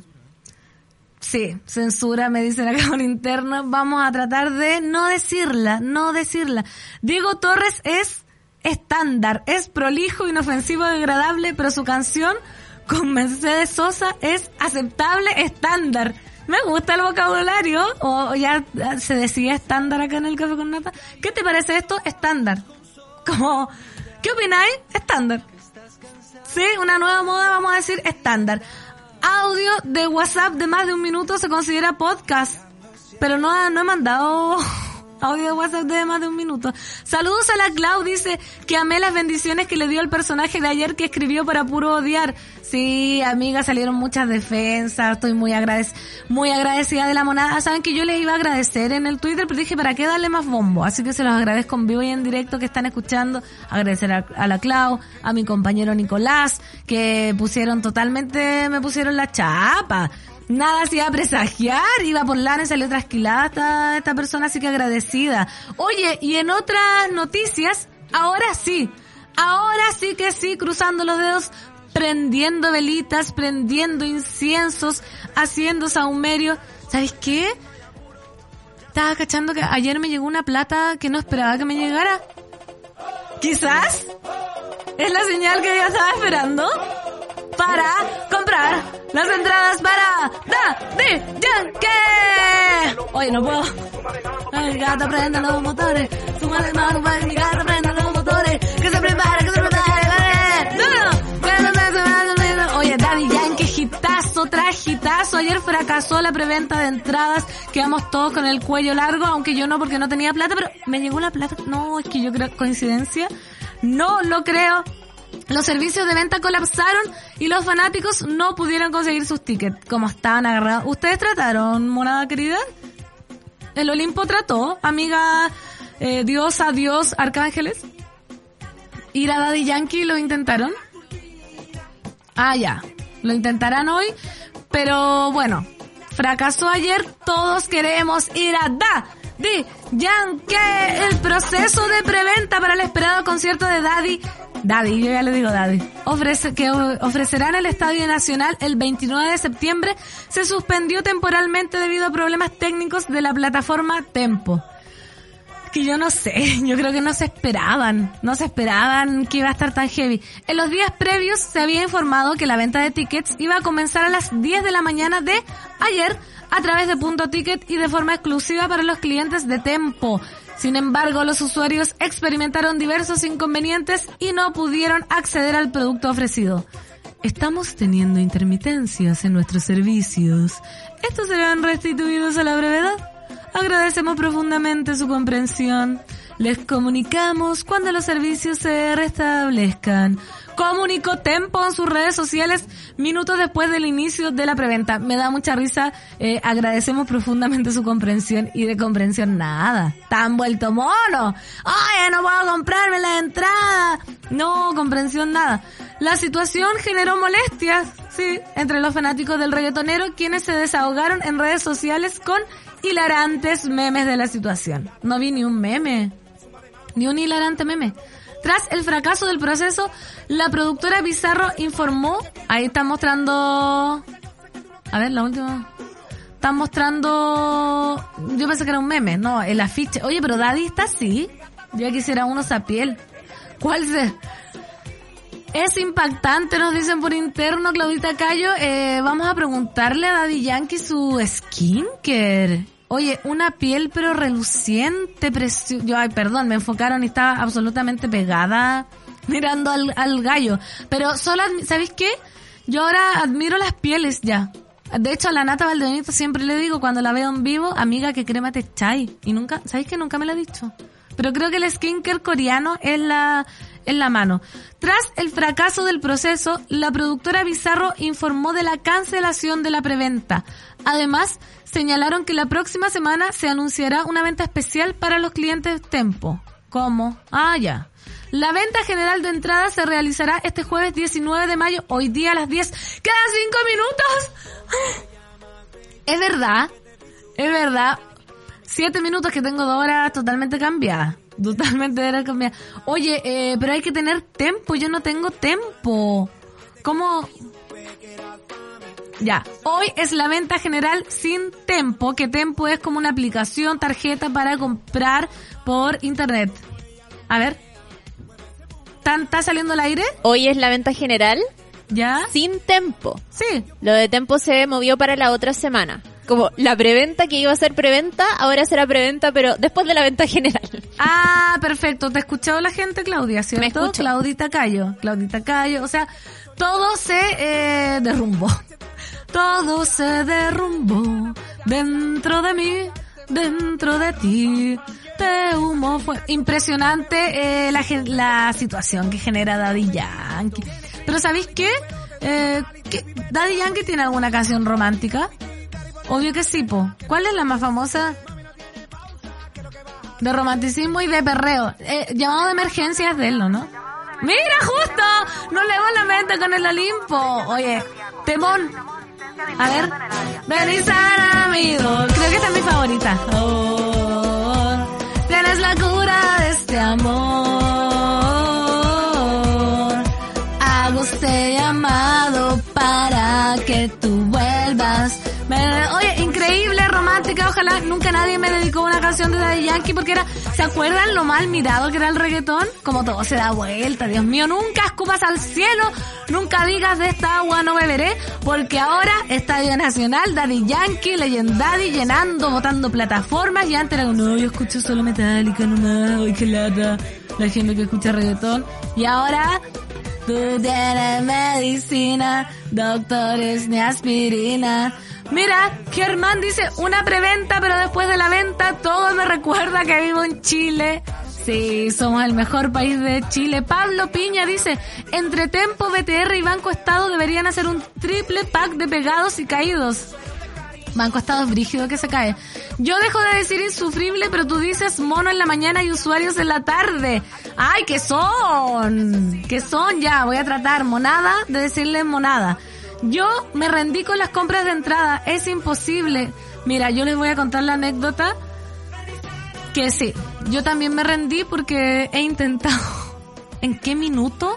sí, censura, me dicen acá por interno. Vamos a tratar de no decirla, no decirla. Diego Torres es estándar, es prolijo, inofensivo, agradable, pero su canción con Mercedes Sosa es aceptable, estándar. Me gusta el vocabulario, o, ya se decía estándar acá en el café con nata. ¿Qué te parece esto? Estándar. Como, ¿qué opináis? Estándar. Sí, una nueva moda, vamos a decir estándar. Audio de WhatsApp de más de un minuto se considera podcast. Pero no, no he mandado Audio de WhatsApp de más de un minuto. Saludos a la Clau, dice que amé las bendiciones que le dio el personaje de ayer que escribió para puro odiar. Sí, amiga, salieron muchas defensas, estoy muy agradec muy agradecida de la monada. Saben que yo les iba a agradecer en el Twitter, pero dije, ¿para qué darle más bombo? Así que se los agradezco en vivo y en directo que están escuchando. Agradecer a la Clau, a mi compañero Nicolás, que pusieron totalmente, me pusieron la chapa nada se iba a presagiar, iba por lana y salió trasquilada esta, esta persona, así que agradecida. Oye, y en otras noticias, ahora sí, ahora sí que sí, cruzando los dedos, prendiendo velitas, prendiendo inciensos, haciendo saumerio. ¿Sabes qué? Estaba cachando que ayer me llegó una plata que no esperaba que me llegara. Quizás es la señal que yo estaba esperando para comprar las entradas para Da de Yankee. Oye, no puedo. Ay, gata, prende los motores. De mano, mi gata, prende los motores. Que se prepare, que se prepare. Oye, Daddy Yankee, hitazo, tras hitazo. Ayer fracasó la preventa de entradas. Quedamos todos con el cuello largo, aunque yo no porque no tenía plata, pero me llegó la plata. No, es que yo creo coincidencia. No lo creo. Los servicios de venta colapsaron y los fanáticos no pudieron conseguir sus tickets, como estaban agarrados. ¿Ustedes trataron, monada querida? ¿El Olimpo trató, amiga eh, Dios, adiós, arcángeles? ¿Ir a Daddy Yankee lo intentaron? Ah, ya. Lo intentarán hoy, pero bueno, fracasó ayer. Todos queremos ir a Daddy Yankee. El proceso de preventa para el esperado concierto de Daddy Daddy, yo ya le digo Daddy, ofrece, que ofrecerá en el Estadio Nacional el 29 de septiembre, se suspendió temporalmente debido a problemas técnicos de la plataforma Tempo. Que yo no sé, yo creo que no se esperaban, no se esperaban que iba a estar tan heavy. En los días previos se había informado que la venta de tickets iba a comenzar a las 10 de la mañana de ayer a través de Punto Ticket y de forma exclusiva para los clientes de Tempo. Sin embargo, los usuarios experimentaron diversos inconvenientes y no pudieron acceder al producto ofrecido. Estamos teniendo intermitencias en nuestros servicios. ¿Estos serán restituidos a la brevedad? Agradecemos profundamente su comprensión. Les comunicamos cuando los servicios se restablezcan comunicó Tempo en sus redes sociales minutos después del inicio de la preventa. Me da mucha risa, eh, agradecemos profundamente su comprensión y de comprensión nada. Tan vuelto mono. Ay, no puedo comprarme la entrada. No, comprensión nada. La situación generó molestias, sí, entre los fanáticos del reggaetonero quienes se desahogaron en redes sociales con hilarantes memes de la situación. No vi ni un meme. Ni un hilarante meme. Tras el fracaso del proceso, la productora Bizarro informó, ahí está mostrando, a ver, la última, está mostrando, yo pensé que era un meme, no, el afiche. Oye, pero Daddy está así. Yo quisiera uno esa piel. ¿Cuál se? Es impactante, nos dicen por interno, Claudita Cayo. Eh, vamos a preguntarle a Daddy Yankee su skincare. Oye, una piel pero reluciente, preciosa. Ay, perdón, me enfocaron y estaba absolutamente pegada mirando al, al gallo. Pero solo, ¿sabéis qué? Yo ahora admiro las pieles ya. De hecho, a la Nata Valdebenito siempre le digo cuando la veo en vivo, amiga, que crema te echáis. Y nunca, ¿sabéis que nunca me lo ha dicho? Pero creo que el skincare coreano es la, en la mano. Tras el fracaso del proceso, la productora Bizarro informó de la cancelación de la preventa. Además, señalaron que la próxima semana se anunciará una venta especial para los clientes Tempo. ¿Cómo? Ah, ya. La venta general de entradas se realizará este jueves 19 de mayo, hoy día a las 10. ¡Quedan 5 minutos! Es verdad, es verdad. 7 minutos que tengo dos horas totalmente cambiadas. Totalmente era cambiar. Oye, eh, pero hay que tener tempo. Yo no tengo tempo. ¿Cómo? Ya, hoy es la venta general sin Tempo, que Tempo es como una aplicación, tarjeta para comprar por internet. A ver. ¿Está saliendo al aire? Hoy es la venta general ¿Ya? sin tempo. Sí. Lo de tempo se movió para la otra semana. Como la preventa que iba a ser preventa, ahora será preventa, pero después de la venta general. Ah, perfecto. ¿Te ha escuchado la gente, Claudia? ¿Cierto? Me escucho. Claudita Cayo. Claudita Cayo. O sea, todo se eh, derrumbó. Todo se derrumbó dentro de mí, dentro de ti. este humo fue impresionante eh, la, la situación que genera Daddy Yankee. Pero ¿sabéis qué? Eh, ¿qué? ¿Daddy Yankee tiene alguna canción romántica? Obvio que sí, po. ¿Cuál es la más famosa? De romanticismo y de perreo. Eh, llamado de emergencia es de ¿no? ¿no? ¡Mira, justo! Nos levó la mente con el Olimpo. Oye, temón. A ver. Sana, amigo. Creo que esta es mi favorita. Oh, tienes la cura de este amor. Hago este llamado para que tú vuelvas. Oye, increíble, romántica. Ojalá nunca nadie me dedicó una canción de Daddy Yankee porque era, ¿se acuerdan lo mal mirado que era el reggaetón? Como todo se da vuelta, Dios mío, nunca escupas al cielo, nunca digas de esta agua no beberé, porque ahora Estadio Nacional, Daddy Yankee, Legend Daddy, llenando, botando plataformas, y antes era como, no, yo escucho solo Metallica nomás, uy, qué lata, la gente que escucha reggaetón, y ahora, Tú tienes medicina, doctores ni aspirina. Mira, Germán dice una preventa, pero después de la venta todo me recuerda que vivo en Chile. Sí, somos el mejor país de Chile. Pablo Piña dice, entre Tempo, BTR y Banco Estado deberían hacer un triple pack de pegados y caídos. Banco Estado es brígido que se cae. Yo dejo de decir insufrible, pero tú dices mono en la mañana y usuarios en la tarde. ¡Ay, qué son! ¿Qué son? Ya, voy a tratar monada de decirle monada. Yo me rendí con las compras de entrada. Es imposible. Mira, yo les voy a contar la anécdota que sí, yo también me rendí porque he intentado. ¿En qué minuto?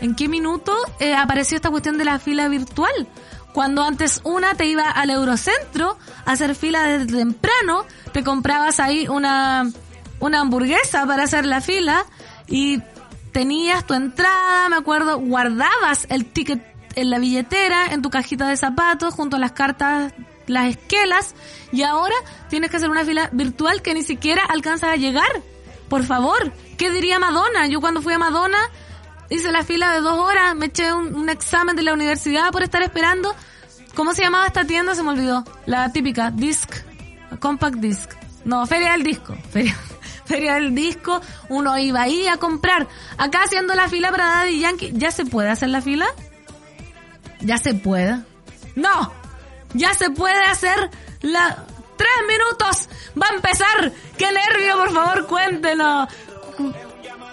¿En qué minuto eh, apareció esta cuestión de la fila virtual? Cuando antes una te iba al Eurocentro a hacer fila desde temprano, te comprabas ahí una, una hamburguesa para hacer la fila y tenías tu entrada, me acuerdo, guardabas el ticket en la billetera, en tu cajita de zapatos, junto a las cartas, las esquelas, y ahora tienes que hacer una fila virtual que ni siquiera alcanzas a llegar. Por favor, ¿qué diría Madonna? Yo cuando fui a Madonna hice la fila de dos horas, me eché un, examen de la universidad por estar esperando. ¿Cómo se llamaba esta tienda? Se me olvidó. La típica, Disc, Compact Disc. No, Feria del Disco. Feria, Feria del Disco, uno iba ahí a comprar. Acá haciendo la fila para Daddy Yankee, ¿ya se puede hacer la fila? Ya se puede. No, ya se puede hacer la... Tres minutos. Va a empezar. Qué nervio, por favor, cuéntenos.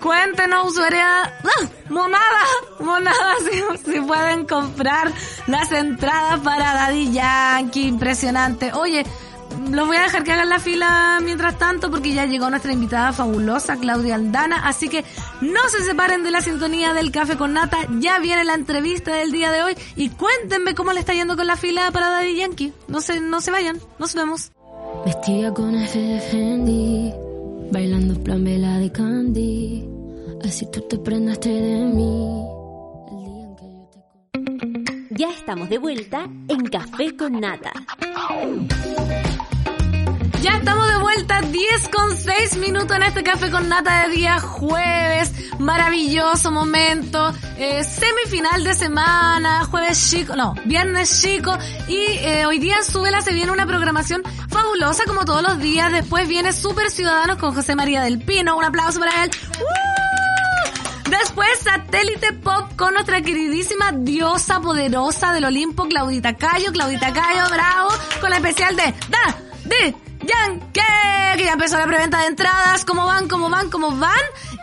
Cuéntenos, usuaria. ¡Ah! Monada, monada, si, si pueden comprar las entradas para Daddy Yankee, impresionante. Oye, los voy a dejar que hagan la fila mientras tanto porque ya llegó nuestra invitada fabulosa, Claudia Aldana, así que no se separen de la sintonía del café con nata, ya viene la entrevista del día de hoy y cuéntenme cómo le está yendo con la fila para Daddy Yankee. No se, no se vayan, nos vemos. Vestida con F de Fendi, bailando plan vela de Candy. Así tú te prendaste de mí. El día en que yo te Ya estamos de vuelta en Café con Nata. Ya estamos de vuelta, 10 con 6 minutos en este café con nata de día jueves. Maravilloso momento. eh, semifinal de semana, jueves chico, no, viernes chico. Y eh, hoy día en Subela se viene una programación fabulosa como todos los días. Después viene Super Ciudadanos con José María del Pino. Un aplauso para él. ¡Uh! Después Satélite Pop con nuestra queridísima diosa poderosa del Olimpo, Claudita Cayo. Claudita Cayo, bravo. Con la especial de Da, de, Yankee, que ya empezó la preventa de entradas, cómo van, cómo van, cómo van.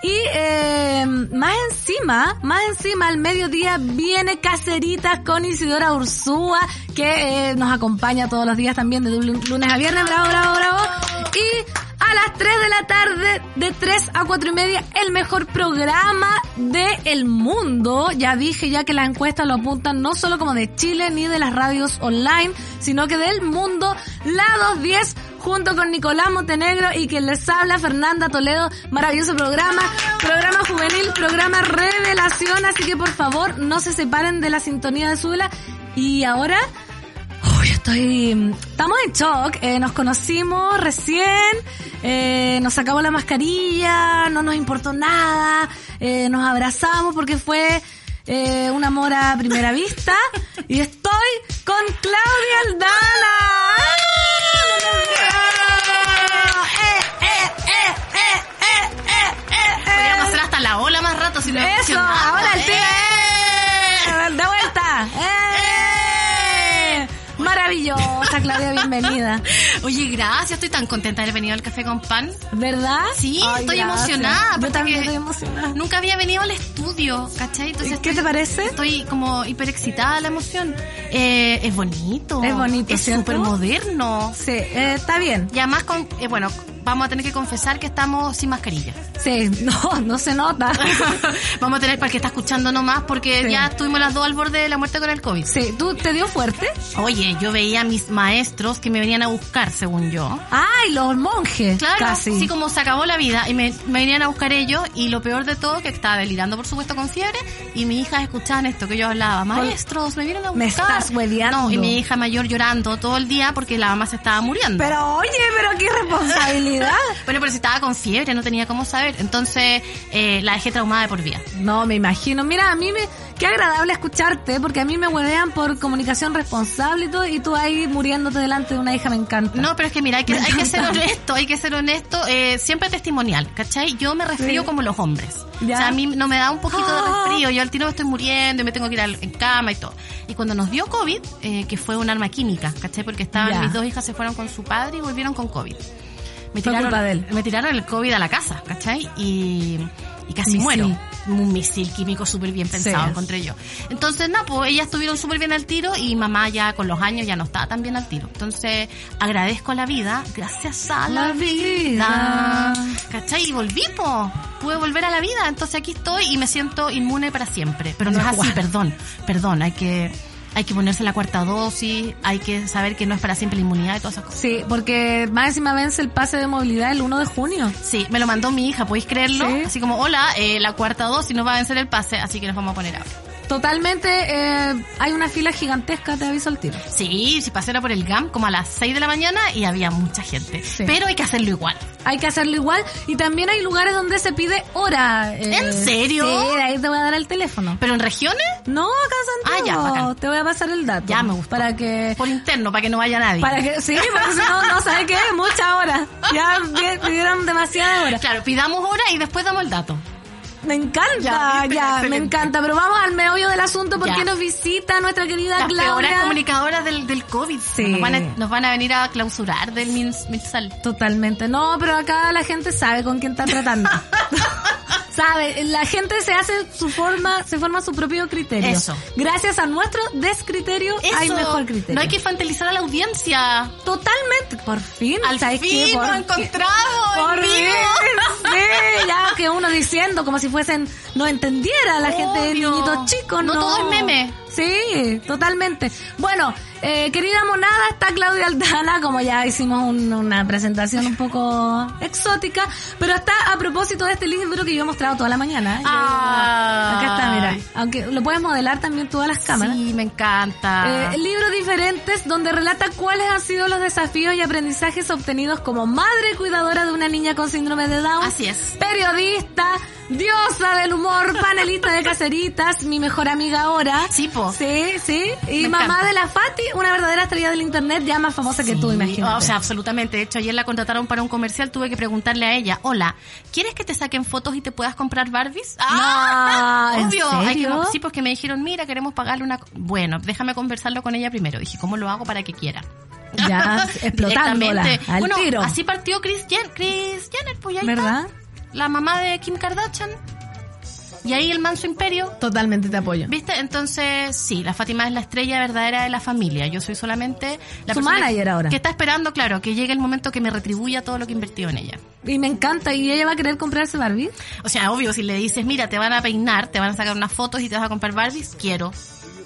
Y eh, más encima, más encima, al mediodía viene Caceritas con Isidora Ursúa, que eh, nos acompaña todos los días también de lunes a viernes, bravo, bravo, bravo. Y a las 3 de la tarde, de 3 a 4 y media, el mejor programa del mundo. Ya dije ya que las encuestas lo apuntan no solo como de Chile ni de las radios online, sino que del mundo, la 210 junto con Nicolás Montenegro y quien les habla Fernanda Toledo. Maravilloso programa, programa juvenil, programa revelación, así que por favor no se separen de la sintonía de Zula. Y ahora, uy, estoy, estamos en shock, eh, nos conocimos recién, eh, nos sacamos la mascarilla, no nos importó nada, eh, nos abrazamos porque fue eh, un amor a primera vista y estoy con Claudia Aldana. Podríamos hacer hasta la ola más rato si lo Eso, ahora el eh, Maravillosa, Claudia, bienvenida. Oye, gracias, estoy tan contenta de haber venido al café con pan. ¿Verdad? Sí, Ay, estoy gracias. emocionada. Yo también estoy emocionada. Nunca había venido al estudio, ¿cachai? Entonces ¿Qué te parece? Estoy como hiper excitada la emoción. Eh, es bonito. Es bonito, Es súper moderno. Sí, eh, está bien. Y además, con, eh, bueno, vamos a tener que confesar que estamos sin mascarilla. Sí, no, no se nota. vamos a tener para el que está escuchando nomás, porque Sí. ya estuvimos las dos al borde de la muerte con el COVID. Sí, ¿tú te dio fuerte? Oye, yo veía a mis maestros que me venían a buscar, según yo. Ay, los monjes. Claro, casi. así como se acabó la vida y me, me venían a buscar ellos y lo peor de todo que estaba delirando por supuesto con fiebre y mis hijas escuchaban esto que yo hablaba, maestros, me vienen a buscar. Me estás hueveando. No, y mi hija mayor llorando todo el día porque la mamá se estaba muriendo. Pero oye, pero qué responsabilidad. Bueno, pero si estaba con fiebre no tenía cómo saber, entonces eh, la dejé traumada de por vida. No, me imagino. Mira, a mí me... Qué agradable escucharte, porque a mí me huevean por comunicación responsable y todo, y tú ahí muriéndote delante de una hija me encanta. No, pero es que mira, hay que, hay que ser honesto, hay que ser honesto, eh, siempre testimonial, ¿cachai? Yo me resfrío Sí. como los hombres. Ya. O sea, a mí no me da un poquito Ah. de resfrío, yo al tiro me estoy muriendo y me tengo que ir al- en cama y todo. Y cuando nos dio COVID, eh, que fue un arma química, ¿cachai? Porque estaban, Ya. mis dos hijas se fueron con su padre y volvieron con COVID. Me Fue culpa de él. Me tiraron el COVID a la casa, ¿cachai? Y, y casi Misil. muero. Un misil químico súper bien pensado, Sí. encontré yo. Entonces, no, pues ellas estuvieron súper bien al tiro y mamá ya con los años ya no estaba tan bien al tiro. Entonces, agradezco a la vida, gracias a la, La vida. vida. ¿Cachai? Y volví, po. Pude volver a la vida. Entonces aquí estoy y me siento inmune para siempre. Pero no es así, perdón. Perdón, hay que, hay que ponerse la cuarta dosis, hay que saber que no es para siempre la inmunidad y todas esas cosas. Sí, porque más encima vence el pase de movilidad el 1 de junio. Sí, me lo mandó mi hija, ¿podéis creerlo? Sí. Así como, hola, eh, la cuarta dosis nos va a vencer el pase, así que nos vamos a poner ahora. Totalmente, eh, hay una fila gigantesca, te aviso al tiro. Sí, si pasé era por el GAM como a las 6 de la mañana y había mucha gente. Sí. Pero hay que hacerlo igual. Hay que hacerlo igual y también hay lugares donde se pide hora. eh, ¿En serio? Sí, ahí te voy a dar el teléfono. ¿Pero en regiones? No, acá en Santiago. Ah, ya, bacán. Te voy a pasar el dato. Ya me gustó. Para que... Por interno, para que no vaya nadie. Para que, sí, porque si no, no sabes qué, mucha hora. Ya pi- pidieron demasiada hora. Claro, pidamos hora y después damos el dato. Me encanta, Ya, ya, me encanta. Pero vamos al meollo del asunto porque Ya. nos visita nuestra querida Las Claudia. comunicadoras del, del COVID. Sí. Nos, van a, nos van a venir a clausurar del Mins- Minsal. Totalmente. No, pero acá la gente sabe con quién está tratando. sabe, la gente se hace su forma, se forma su propio criterio. Eso. Gracias a nuestro descriterio hay mejor criterio. No hay que infantilizar a la audiencia. Totalmente, por fin. Al ¿sabes fin qué? Por nos fin. encontramos en Por fin, sí, ya que uno diciendo como si fuesen, no entendiera la gente de niñitos chicos, No no. todo es meme. Sí, totalmente. Bueno, eh, querida monada, está Claudia Aldana, como ya hicimos un- una presentación un poco exótica, pero está a propósito de este libro que yo he mostrado toda la mañana. Ay. Acá está, mira. Aunque lo puedes modelar también todas las cámaras. Sí, me encanta. Eh, libros diferentes donde relata cuáles han sido los desafíos y aprendizajes obtenidos como madre cuidadora de una niña con síndrome de Down. Así es. Periodista, diosa del humor, panelista de caseritas, mi mejor amiga ahora. Sí, po. Sí, sí. Y Me mamá encanta. de la Fati, una verdadera estrella del internet, ya más famosa que tú, imagínate. O sea, absolutamente. De hecho, ayer la contrataron para un comercial, tuve que preguntarle a ella, hola, ¿quieres que te saquen fotos y te puedas comprar Barbies? ¡Ah! ¿en obvio. Hay que- serio? sí, porque me dijeron, mira, queremos pagarle una... co-". Bueno, déjame conversarlo con ella primero. Dije, ¿cómo lo hago para que quiera? Ya, explotándola, al bueno, tiro. así partió Chris, Jen- Kris Jenner, pues ya ¿Verdad? está. La mamá de Kim Kardashian. Y ahí el manso imperio. Totalmente te apoyo. ¿Viste? Entonces, sí, la Fátima es la estrella verdadera de la familia. Yo soy solamente la Su persona manager ahora. Que está esperando, claro, que llegue el momento que me retribuya todo lo que he invertido en ella. Y me encanta. ¿Y ella va a querer comprarse Barbie? O sea, obvio, si le dices, mira, te van a peinar, te van a sacar unas fotos y te vas a comprar Barbies, quiero.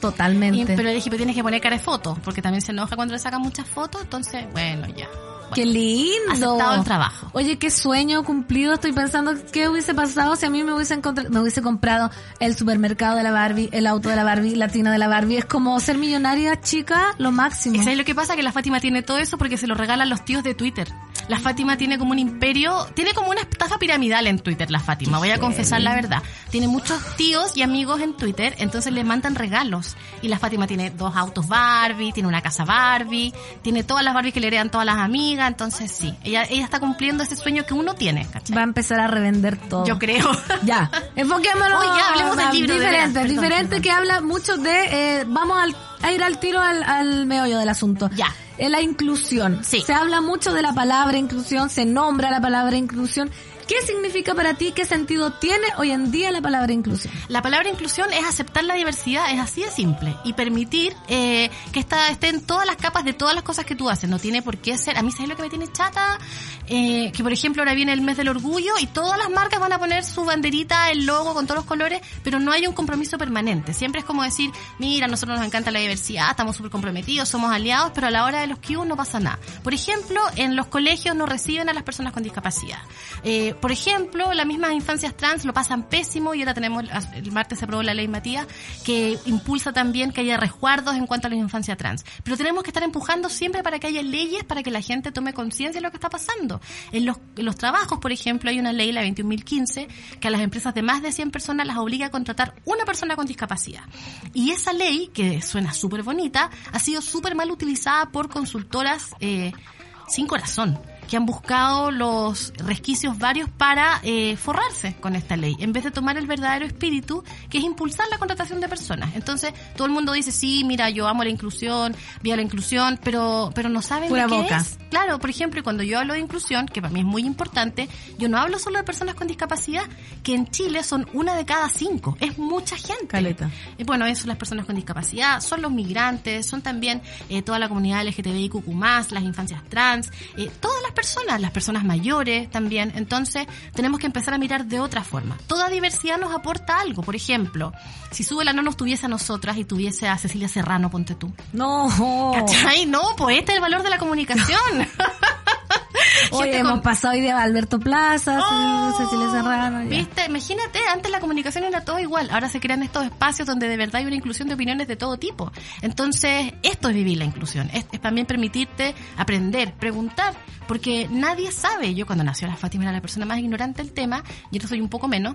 Totalmente. Y- pero le dije, pero tienes que poner cara de foto, porque también se enoja cuando le sacan muchas fotos, entonces, bueno, ya. Bueno, Qué lindo. Aceptado el trabajo. Oye, qué sueño cumplido. Estoy pensando qué hubiese pasado si a mí me encontrado, me hubiese comprado el supermercado de la Barbie, el auto de la Barbie, la tina de la Barbie. Es como ser millonaria chica, lo máximo. ¿Sabes lo que pasa? Que la Fátima tiene todo eso porque se lo regalan los tíos de Twitter. La Fátima tiene como un imperio, tiene como una estafa piramidal en Twitter, la Fátima, voy a confesar la verdad. Tiene muchos tíos y amigos en Twitter, entonces le mandan regalos. Y la Fátima tiene dos autos Barbie, tiene una casa Barbie, tiene todas las Barbie que le heredan todas las amigas, entonces sí, ella, ella está cumpliendo ese sueño que uno tiene, ¿cachai? Va a empezar a revender todo. Yo creo. Ya, enfoquémonos. Oye, ya, hablemos del de Diferente, perdón, diferente perdón. que habla mucho de, eh, vamos al- a ir al tiro al, al meollo del asunto. Ya. Eh, la inclusión. Sí. Se habla mucho de la palabra inclusión, se nombra la palabra inclusión. ¿Qué significa para ti, qué sentido tiene hoy en día la palabra inclusión? La palabra inclusión es aceptar la diversidad, es así de simple. Y permitir eh, que esta, estén todas las capas de todas las cosas que tú haces. No tiene por qué ser. A mí, ¿sabes lo que me tiene chata? Eh, que, por ejemplo, ahora viene el mes del orgullo y todas las marcas van a poner su banderita, el logo con todos los colores, pero no hay un compromiso permanente. Siempre es como decir, mira, a nosotros nos encanta la diversidad, estamos súper comprometidos, somos aliados, pero a la hora de los Q no pasa nada. Por ejemplo, en los colegios no reciben a las personas con discapacidad. Eh, por ejemplo, las mismas infancias trans lo pasan pésimo y ahora tenemos, el martes se aprobó la ley Matías, que impulsa también que haya resguardos en cuanto a la infancia trans. Pero tenemos que estar empujando siempre para que haya leyes para que la gente tome conciencia de lo que está pasando. En los, en los trabajos, por ejemplo, hay una ley, la 21.015, que a las empresas de más de 100 personas las obliga a contratar una persona con discapacidad. Y esa ley, que suena súper bonita, ha sido súper mal utilizada por consultoras eh, sin corazón que han buscado los resquicios varios para eh, forrarse con esta ley, en vez de tomar el verdadero espíritu, que es impulsar la contratación de personas. Entonces, todo el mundo dice, sí, mira, yo amo la inclusión, viva la inclusión, pero, pero no saben Pura qué boca. es. Claro, por ejemplo, cuando yo hablo de inclusión, que para mí es muy importante, yo no hablo solo de personas con discapacidad, que en Chile son una de cada cinco. Es mucha gente. Caleta. Eh, Bueno, eso son las personas con discapacidad, son los migrantes, son también eh, toda la comunidad LGTBIQ+, las infancias trans, eh, todas las personas, las personas mayores también. Entonces, tenemos que empezar a mirar de otra forma. Toda diversidad nos aporta algo. Por ejemplo, si Súbela no nos tuviese a nosotras y tuviese a Cecilia Serrano, ponte tú. No. ¿Cachai? No, pues este es el valor de la comunicación. Gente hemos con- pasado hoy de Alberto Plaza, Oh, Cecilia Serrano. ya. ¿Viste? Imagínate, antes la comunicación era todo igual. Ahora se crean estos espacios donde de verdad hay una inclusión de opiniones de todo tipo. Entonces, esto es vivir la inclusión. Es, es también permitirte aprender, preguntar. Porque nadie sabe. Yo cuando nació la Fátima era la persona más ignorante del tema. Yo no soy un poco menos.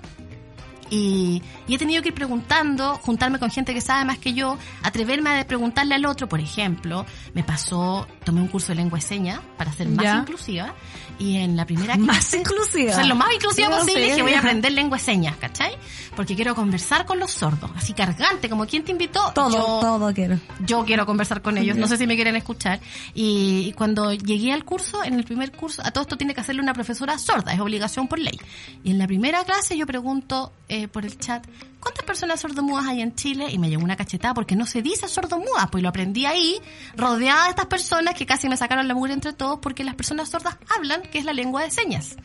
Y, y he tenido que ir preguntando, juntarme con gente que sabe más que yo, atreverme a preguntarle al otro. Por ejemplo, me pasó, tomé un curso de lengua y señas para ser más Ya. inclusiva. Y en la primera Más clase- inclusiva. o sea, lo más inclusiva posible sí. es que voy a aprender lengua de señas, ¿cachai? Porque quiero conversar con los sordos, así cargante, como quien te invitó. Todo, yo, todo quiero. yo quiero conversar con ellos, no sé si me quieren escuchar. Y, y cuando llegué al curso, en el primer curso, a todo esto tiene que hacerle una profesora sorda, es obligación por ley. Y en la primera clase yo pregunto eh, por el chat, ¿cuántas personas sordomudas hay en Chile? Y me llegó una cachetada porque no se dice sordomudas, pues lo aprendí ahí, rodeada de estas personas que casi me sacaron la mugre entre todos porque las personas sordas hablan, que es la lengua de señas.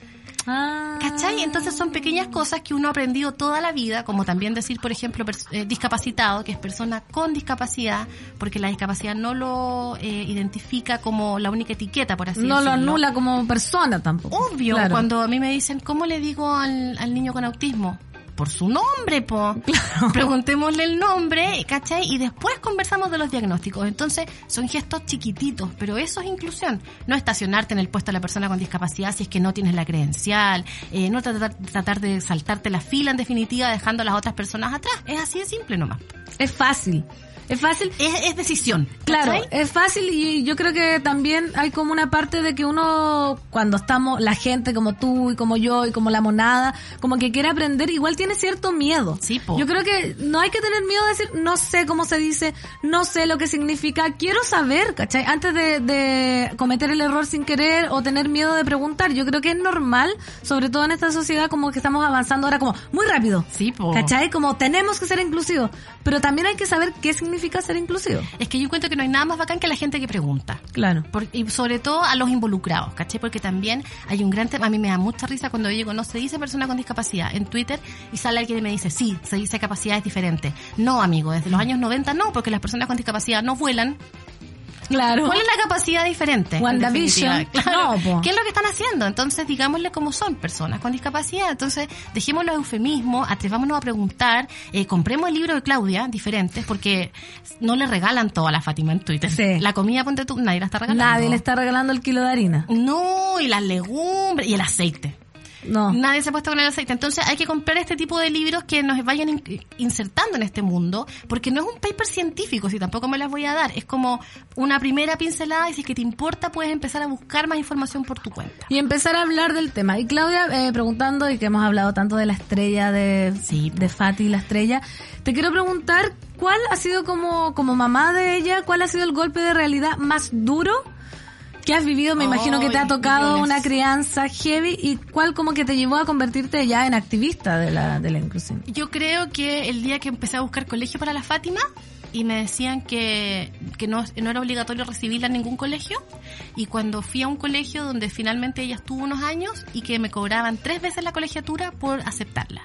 Ah. ¿Cachai? Entonces son pequeñas cosas que uno ha aprendido toda la vida, como también decir, por ejemplo, eh, discapacitado, que es persona con discapacidad, porque la discapacidad no lo eh, identifica como la única etiqueta, por así No lo decirlo. anula como persona tampoco. Obvio, Claro. cuando a mí me dicen, ¿cómo le digo al, al niño con autismo? Por su nombre, po. Preguntémosle el nombre, ¿cachai? Y después conversamos de los diagnósticos. Entonces, son gestos chiquititos, pero eso es inclusión. No estacionarte en el puesto de la persona con discapacidad si es que no tienes la credencial, eh, no tratar, tratar de saltarte la fila, en definitiva, dejando a las otras personas atrás. Es así de simple nomás. Es fácil. Es fácil. Es, es decisión. Claro, ¿cachai? es fácil y yo creo que también hay como una parte de que uno, cuando estamos, la gente como tú y como yo y como la monada, como que quiere aprender, igual tiene cierto miedo. Sí, po. Yo creo que no hay que tener miedo de decir, no sé cómo se dice, no sé lo que significa, quiero saber, ¿cachai? Antes de, de cometer el error sin querer o tener miedo de preguntar, yo creo que es normal, sobre todo en esta sociedad como que estamos avanzando ahora como muy rápido. Sí, po. ¿Cachai? Como tenemos que ser inclusivos, pero también hay que saber qué significa ser inclusivo. Es que yo encuentro que no hay nada más bacán que la gente que pregunta. Claro. Por- y sobre todo a los involucrados, ¿caché? Porque también hay un gran tema, a mí me da mucha risa cuando yo digo, no se dice persona con discapacidad en Twitter y sale alguien y me dice, sí, se dice capacidades diferentes. No, amigo, desde los años 90 no, porque las personas con discapacidad no vuelan, Claro. ¿Cuál es la capacidad diferente? en WandaVision. Claro. No, po. ¿Qué es lo que están haciendo? Entonces, digámosle cómo son personas con discapacidad. Entonces, dejemos los eufemismos, atrevámonos a preguntar, eh, compremos el libro de Claudia, diferentes, porque no le regalan todo a la Fátima en Twitter. Sí. La comida, ponte tú, nadie la está regalando. Nadie le está regalando el kilo de harina. No, y las legumbres, y el aceite. No. Nadie se ha puesto con el aceite. Entonces hay que comprar este tipo de libros que nos vayan in- insertando en este mundo, porque no es un paper científico, si tampoco me las voy a dar. Es como una primera pincelada y si es que te importa puedes empezar a buscar más información por tu cuenta. Y empezar a hablar del tema. Y Claudia, eh, preguntando, y que hemos hablado tanto de la estrella, de, Sí, de Fati la estrella, te quiero preguntar, ¿cuál ha sido como, como mamá de ella, cuál ha sido el golpe de realidad más duro que has vivido? Me imagino que te ha tocado millones. una crianza heavy y cuál como que te llevó a convertirte ya en activista de la, de la inclusión. Yo creo que el día que empecé a buscar colegio para la Fátima y me decían que, que no, no era obligatorio recibirla en ningún colegio y cuando fui a un colegio donde finalmente ella estuvo unos años y que me cobraban tres veces la colegiatura por aceptarla.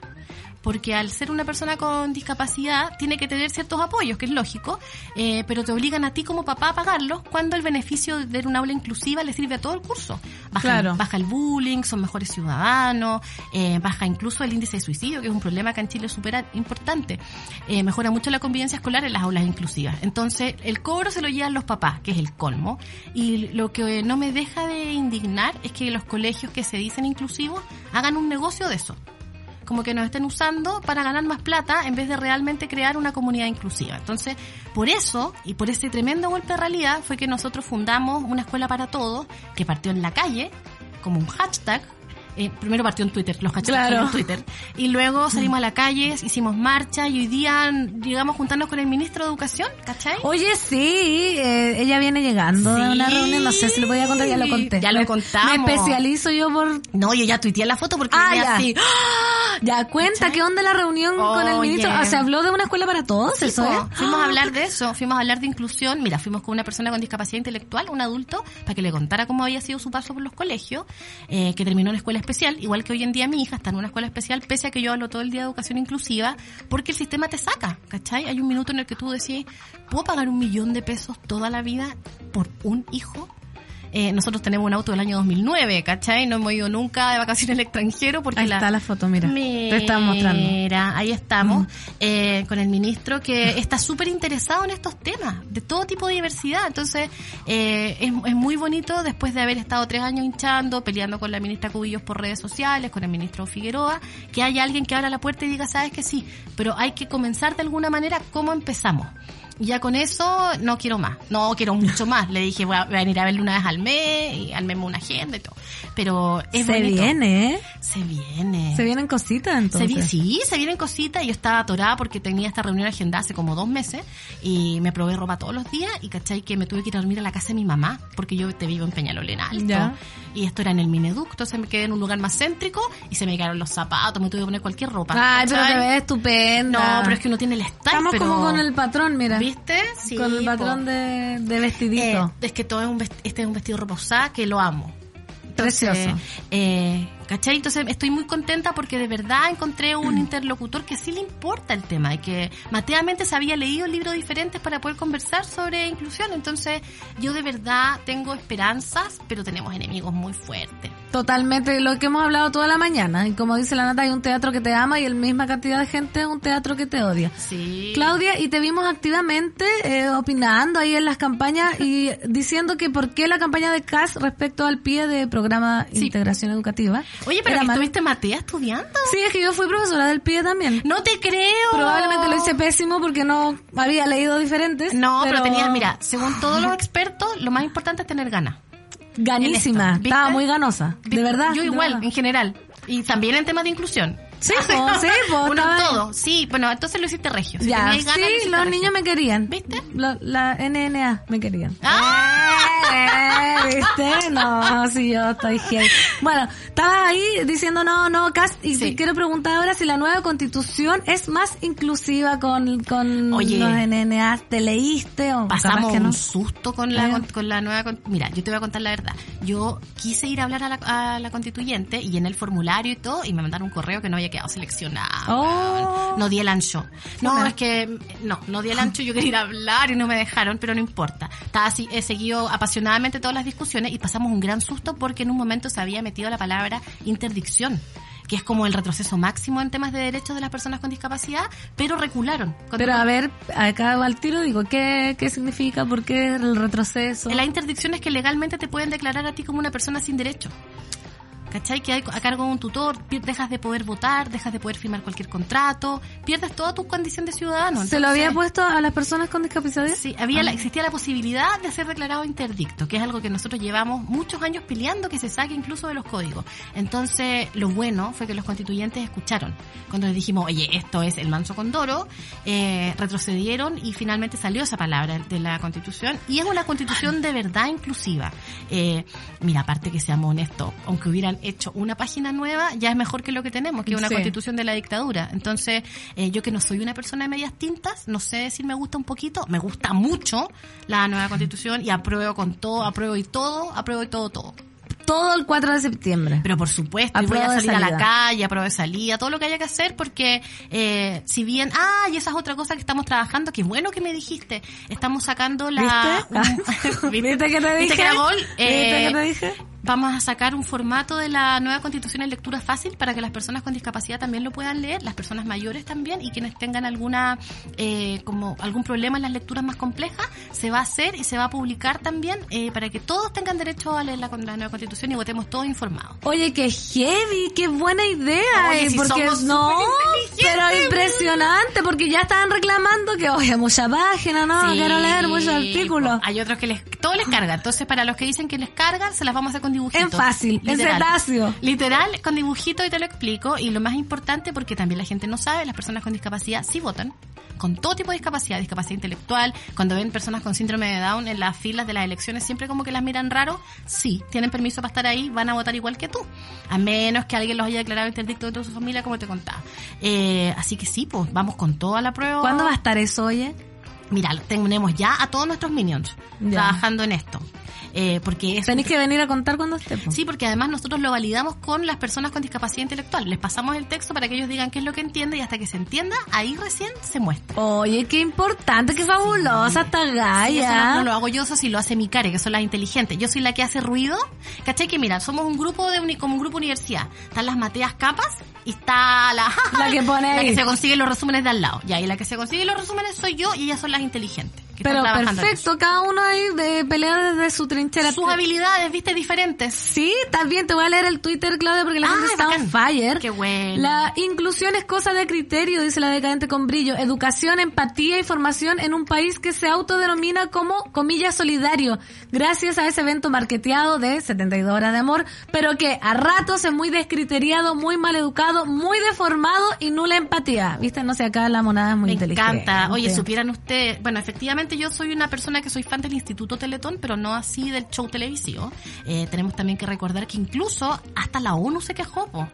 Porque al ser una persona con discapacidad tiene que tener ciertos apoyos, que es lógico, eh, pero te obligan a ti como papá a pagarlos cuando el beneficio de un aula inclusiva le sirve a todo el curso. Baja, Claro. baja el bullying, son mejores ciudadanos, eh, baja incluso el índice de suicidio, que es un problema que en Chile es súper importante. Eh, mejora mucho la convivencia escolar en las aulas inclusivas. Entonces, el cobro se lo llevan los papás, que es el colmo. Y lo que no me deja de indignar es que los colegios que se dicen inclusivos hagan un negocio de eso como que nos estén usando para ganar más plata en vez de realmente crear una comunidad inclusiva. Entonces, por eso y por ese tremendo golpe de realidad fue que nosotros fundamos una escuela para todos que partió en la calle como un hashtag. Eh, primero partió en Twitter, los Claro. fueron en Twitter. Y luego salimos a la calle, hicimos marcha y hoy día llegamos a juntarnos con el ministro de Educación, ¿cachai? Oye, sí, eh, ella viene llegando de una Sí. reunión, no sé si lo podía contar, ya lo conté. Ya lo contamos. Me especializo yo por... No, yo ya tuiteé la foto porque Ah, ya. así. Ya, cuenta, ¿Cachai? ¿qué onda la reunión con el ministro? Ah, ¿Se habló de una escuela para todos? Sí, ¿Eso po. es? Fuimos a Ah, hablar de eso, fuimos a hablar de inclusión. Mira, fuimos con una persona con discapacidad intelectual, un adulto, para que le contara cómo había sido su paso por los colegios, eh, que terminó en escuela especial, igual que hoy en día mi hija está en una escuela especial, pese a que yo hablo todo el día de educación inclusiva, porque el sistema te saca, ¿cachai? Hay un minuto en el que tú decís, ¿puedo pagar un millón de pesos toda la vida por un hijo? Eh, nosotros tenemos un auto del año 2009, ¿cachai? No hemos ido nunca de vacaciones al extranjero porque Ahí la, está la foto, mira. Te estaba mostrando. Mira, ahí estamos eh, con el ministro que está súper interesado en estos temas, de todo tipo de diversidad. Entonces, eh, es, es muy bonito después de haber estado tres años hinchando, peleando con la ministra Cubillos por redes sociales, con el ministro Figueroa, que haya alguien que abra la puerta y diga, sabes que sí, pero hay que comenzar de alguna manera cómo empezamos. Ya con eso no quiero más, no quiero mucho más. Le dije, voy a, voy a venir a verlo una vez al mes y armemos una agenda y todo. Pero es Se bonito. viene, ¿eh? Se viene. Se vienen cositas Se entonces. vi- sí, se vienen cositas y yo estaba atorada porque tenía esta reunión agendada hace como dos meses y me probé ropa todos los días y cachai que me tuve que ir a dormir a la casa de mi mamá porque yo te vivo en Peñalolén en Alto Ya. y esto era en el Mineducto, se me quedé en un lugar más céntrico y se me quedaron los zapatos, me tuve que poner cualquier ropa. Ay, pero ¿cachai? te ves estupenda. No, pero es que uno tiene el style, Estamos pero... como con el patrón, mira. ¿Viste? Sí, con el po. patrón de, de Eh, vestidito. es que todo es un este es un vestido roposá que lo amo. Precioso. Eh, ¿Cachai? Entonces estoy muy contenta porque de verdad encontré un interlocutor que sí le importa el tema y que mateamente se había leído libros diferentes para poder conversar sobre inclusión. Entonces yo de verdad tengo esperanzas, pero tenemos enemigos muy fuertes. Totalmente, lo que hemos hablado toda la mañana. Y como dice la Nata, hay un teatro que te ama y el misma cantidad de gente es un teatro que te odia. Sí. Claudia, y te vimos activamente eh, opinando ahí en las campañas y diciendo que por qué la campaña de CAS respecto al pie de programa Sí. Integración Educativa. Oye, pero estuviste Matea estudiando. Sí, es que yo fui profesora del pie también. No te creo. Probablemente lo hice pésimo porque no había leído diferentes. No, pero, tenías, mira, según todos los expertos, lo más importante es tener ganas. Ganísima, estaba muy ganosa. De verdad. Yo igual, verdad. en general. Y también en temas de inclusión. Sí, po, sí, po, Uno estaba- todo. Sí, bueno, entonces lo hiciste regio. Si Ya, ganas, sí, los regio. niños me querían. ¿Viste? Lo- la NNA me querían. ¡Ah! Eh, ¿Viste? No, sí, yo estoy heavy. Bueno, estabas ahí diciendo no, no, Cas, y Sí. te quiero preguntar ahora si la nueva constitución es más inclusiva con, con Oye. los NNA. ¿Te leíste o Pasamos que no? un susto con la, Eh. con, con la nueva... Mira, yo te voy a contar la verdad. Yo quise ir a hablar a la, a la constituyente y en el formulario y todo, y me mandaron un correo que no había quedado seleccionado. Oh. No di el ancho. No, es que... No, no di el ancho. Yo quería ir a hablar y no me dejaron, pero no importa. Estaba así, he seguido apasionadamente todas las discusiones y pasamos un gran susto porque en un momento se había metido la palabra interdicción que es como el retroceso máximo en temas de derechos de las personas con discapacidad, pero recularon. Pero a ver, acá al tiro digo, ¿qué, qué significa? ¿Por qué el retroceso? La interdicción es que legalmente te pueden declarar a ti como una persona sin derecho. ¿Cachai? Que hay a cargo de un tutor, dejas de poder votar, dejas de poder firmar cualquier contrato, pierdes toda tu condición de ciudadano. ¿Se lo había puesto a las personas con discapacidad? Sí, había la- existía la posibilidad de ser declarado interdicto, que es algo que nosotros llevamos muchos años peleando que se saque incluso de los códigos. Entonces, lo bueno fue que los constituyentes escucharon. Cuando les dijimos, oye, esto es el manso condoro, eh, retrocedieron y finalmente salió esa palabra de la constitución. Y es una constitución de verdad inclusiva. Eh, mira, aparte que seamos honestos, aunque hubieran hecho una página nueva, ya es mejor que lo que tenemos, que es una Sí. constitución de la dictadura. Entonces, eh, yo que no soy una persona de medias tintas, no sé decir me gusta un poquito, me gusta mucho la nueva constitución y apruebo con todo, apruebo y todo, apruebo y todo, todo. Todo el 4 de septiembre. Pero por supuesto, y voy Apruebo a salir a la calle, apruebo de salida, todo lo que haya que hacer, porque eh, si bien, ah, y esa es otra cosa que estamos trabajando, que bueno que me dijiste, estamos sacando la... ¿Viste? ¿Viste que te ¿Viste dije? que era gol? ¿Viste Eh, que te dije? Vamos a sacar un formato de la nueva constitución en lectura fácil para que las personas con discapacidad también lo puedan leer, las personas mayores también y quienes tengan alguna eh, como algún problema en las lecturas más complejas se va a hacer y se va a publicar también eh, para que todos tengan derecho a leer la, la nueva constitución y votemos todos informados. Oye, qué heavy, qué buena idea. Oye, eh, si porque somos no, pero impresionante, porque ya estaban reclamando que, oye, mucha página, no, Sí, quiero leer muchos artículos. Hay otros que les, todo les carga. Entonces, para los que dicen que les cargan, se las vamos a hacer con dibujitos. En fácil, en Literal. cetáceo. Literal, con dibujitos y te lo explico. Y lo más importante, porque también la gente no sabe, las personas con discapacidad sí votan. Con todo tipo de discapacidad, discapacidad intelectual, cuando ven personas con síndrome de Down en las filas de las elecciones, siempre como que las miran raro, sí, tienen permiso para estar ahí, van a votar igual que tú. A menos que alguien los haya declarado interdicto dentro de su familia, como te contaba. Eh, así que sí, pues vamos con toda la prueba. ¿Cuándo va a estar eso, oye? Mira, tenemos ya a todos nuestros minions Ya. trabajando en esto. Eh, porque es Tenéis que venir a contar cuando esté. Sí, porque además nosotros lo validamos con las personas con discapacidad intelectual. Les pasamos el texto para que ellos digan qué es lo que entienden y hasta que se entienda, ahí recién se muestra. Oye, qué importante, qué fabulosa esta Y eso no, lo hago yo, eso sí lo hace mi care, que son las inteligentes. Yo soy la que hace ruido. ¿Cachai? Que mira, somos un grupo de uni- como un grupo universidad. Están las Mateas Capas y está la... La que pone La que se consigue los resúmenes de al lado. Ya, y la que se consigue los resúmenes soy yo y ellas son las inteligentes. Que Pero están trabajando en perfecto, cada uno ahí de pelea desde su trinchera. Sus habilidades, viste, diferentes. Sí, bien, te voy a leer el Twitter, Claudia, porque la Ay, gente está bacán. on fire. Qué bueno. La inclusión es cosa de criterio, dice la decadente con brillo. Educación, empatía y formación en un país que se autodenomina como, comillas, solidario. Gracias a ese evento marketeado de 72 horas de amor, pero que a ratos es muy descriteriado, muy mal educado, muy deformado y nula empatía. Viste, no sé, acá la monada es muy Me inteligente. encanta. Oye, supieran ustedes, bueno, efectivamente yo soy una persona que soy fan del Instituto Teletón, pero no así del show televisivo. Eh, tenemos también que recordar que incluso hasta la ONU se quejó, po.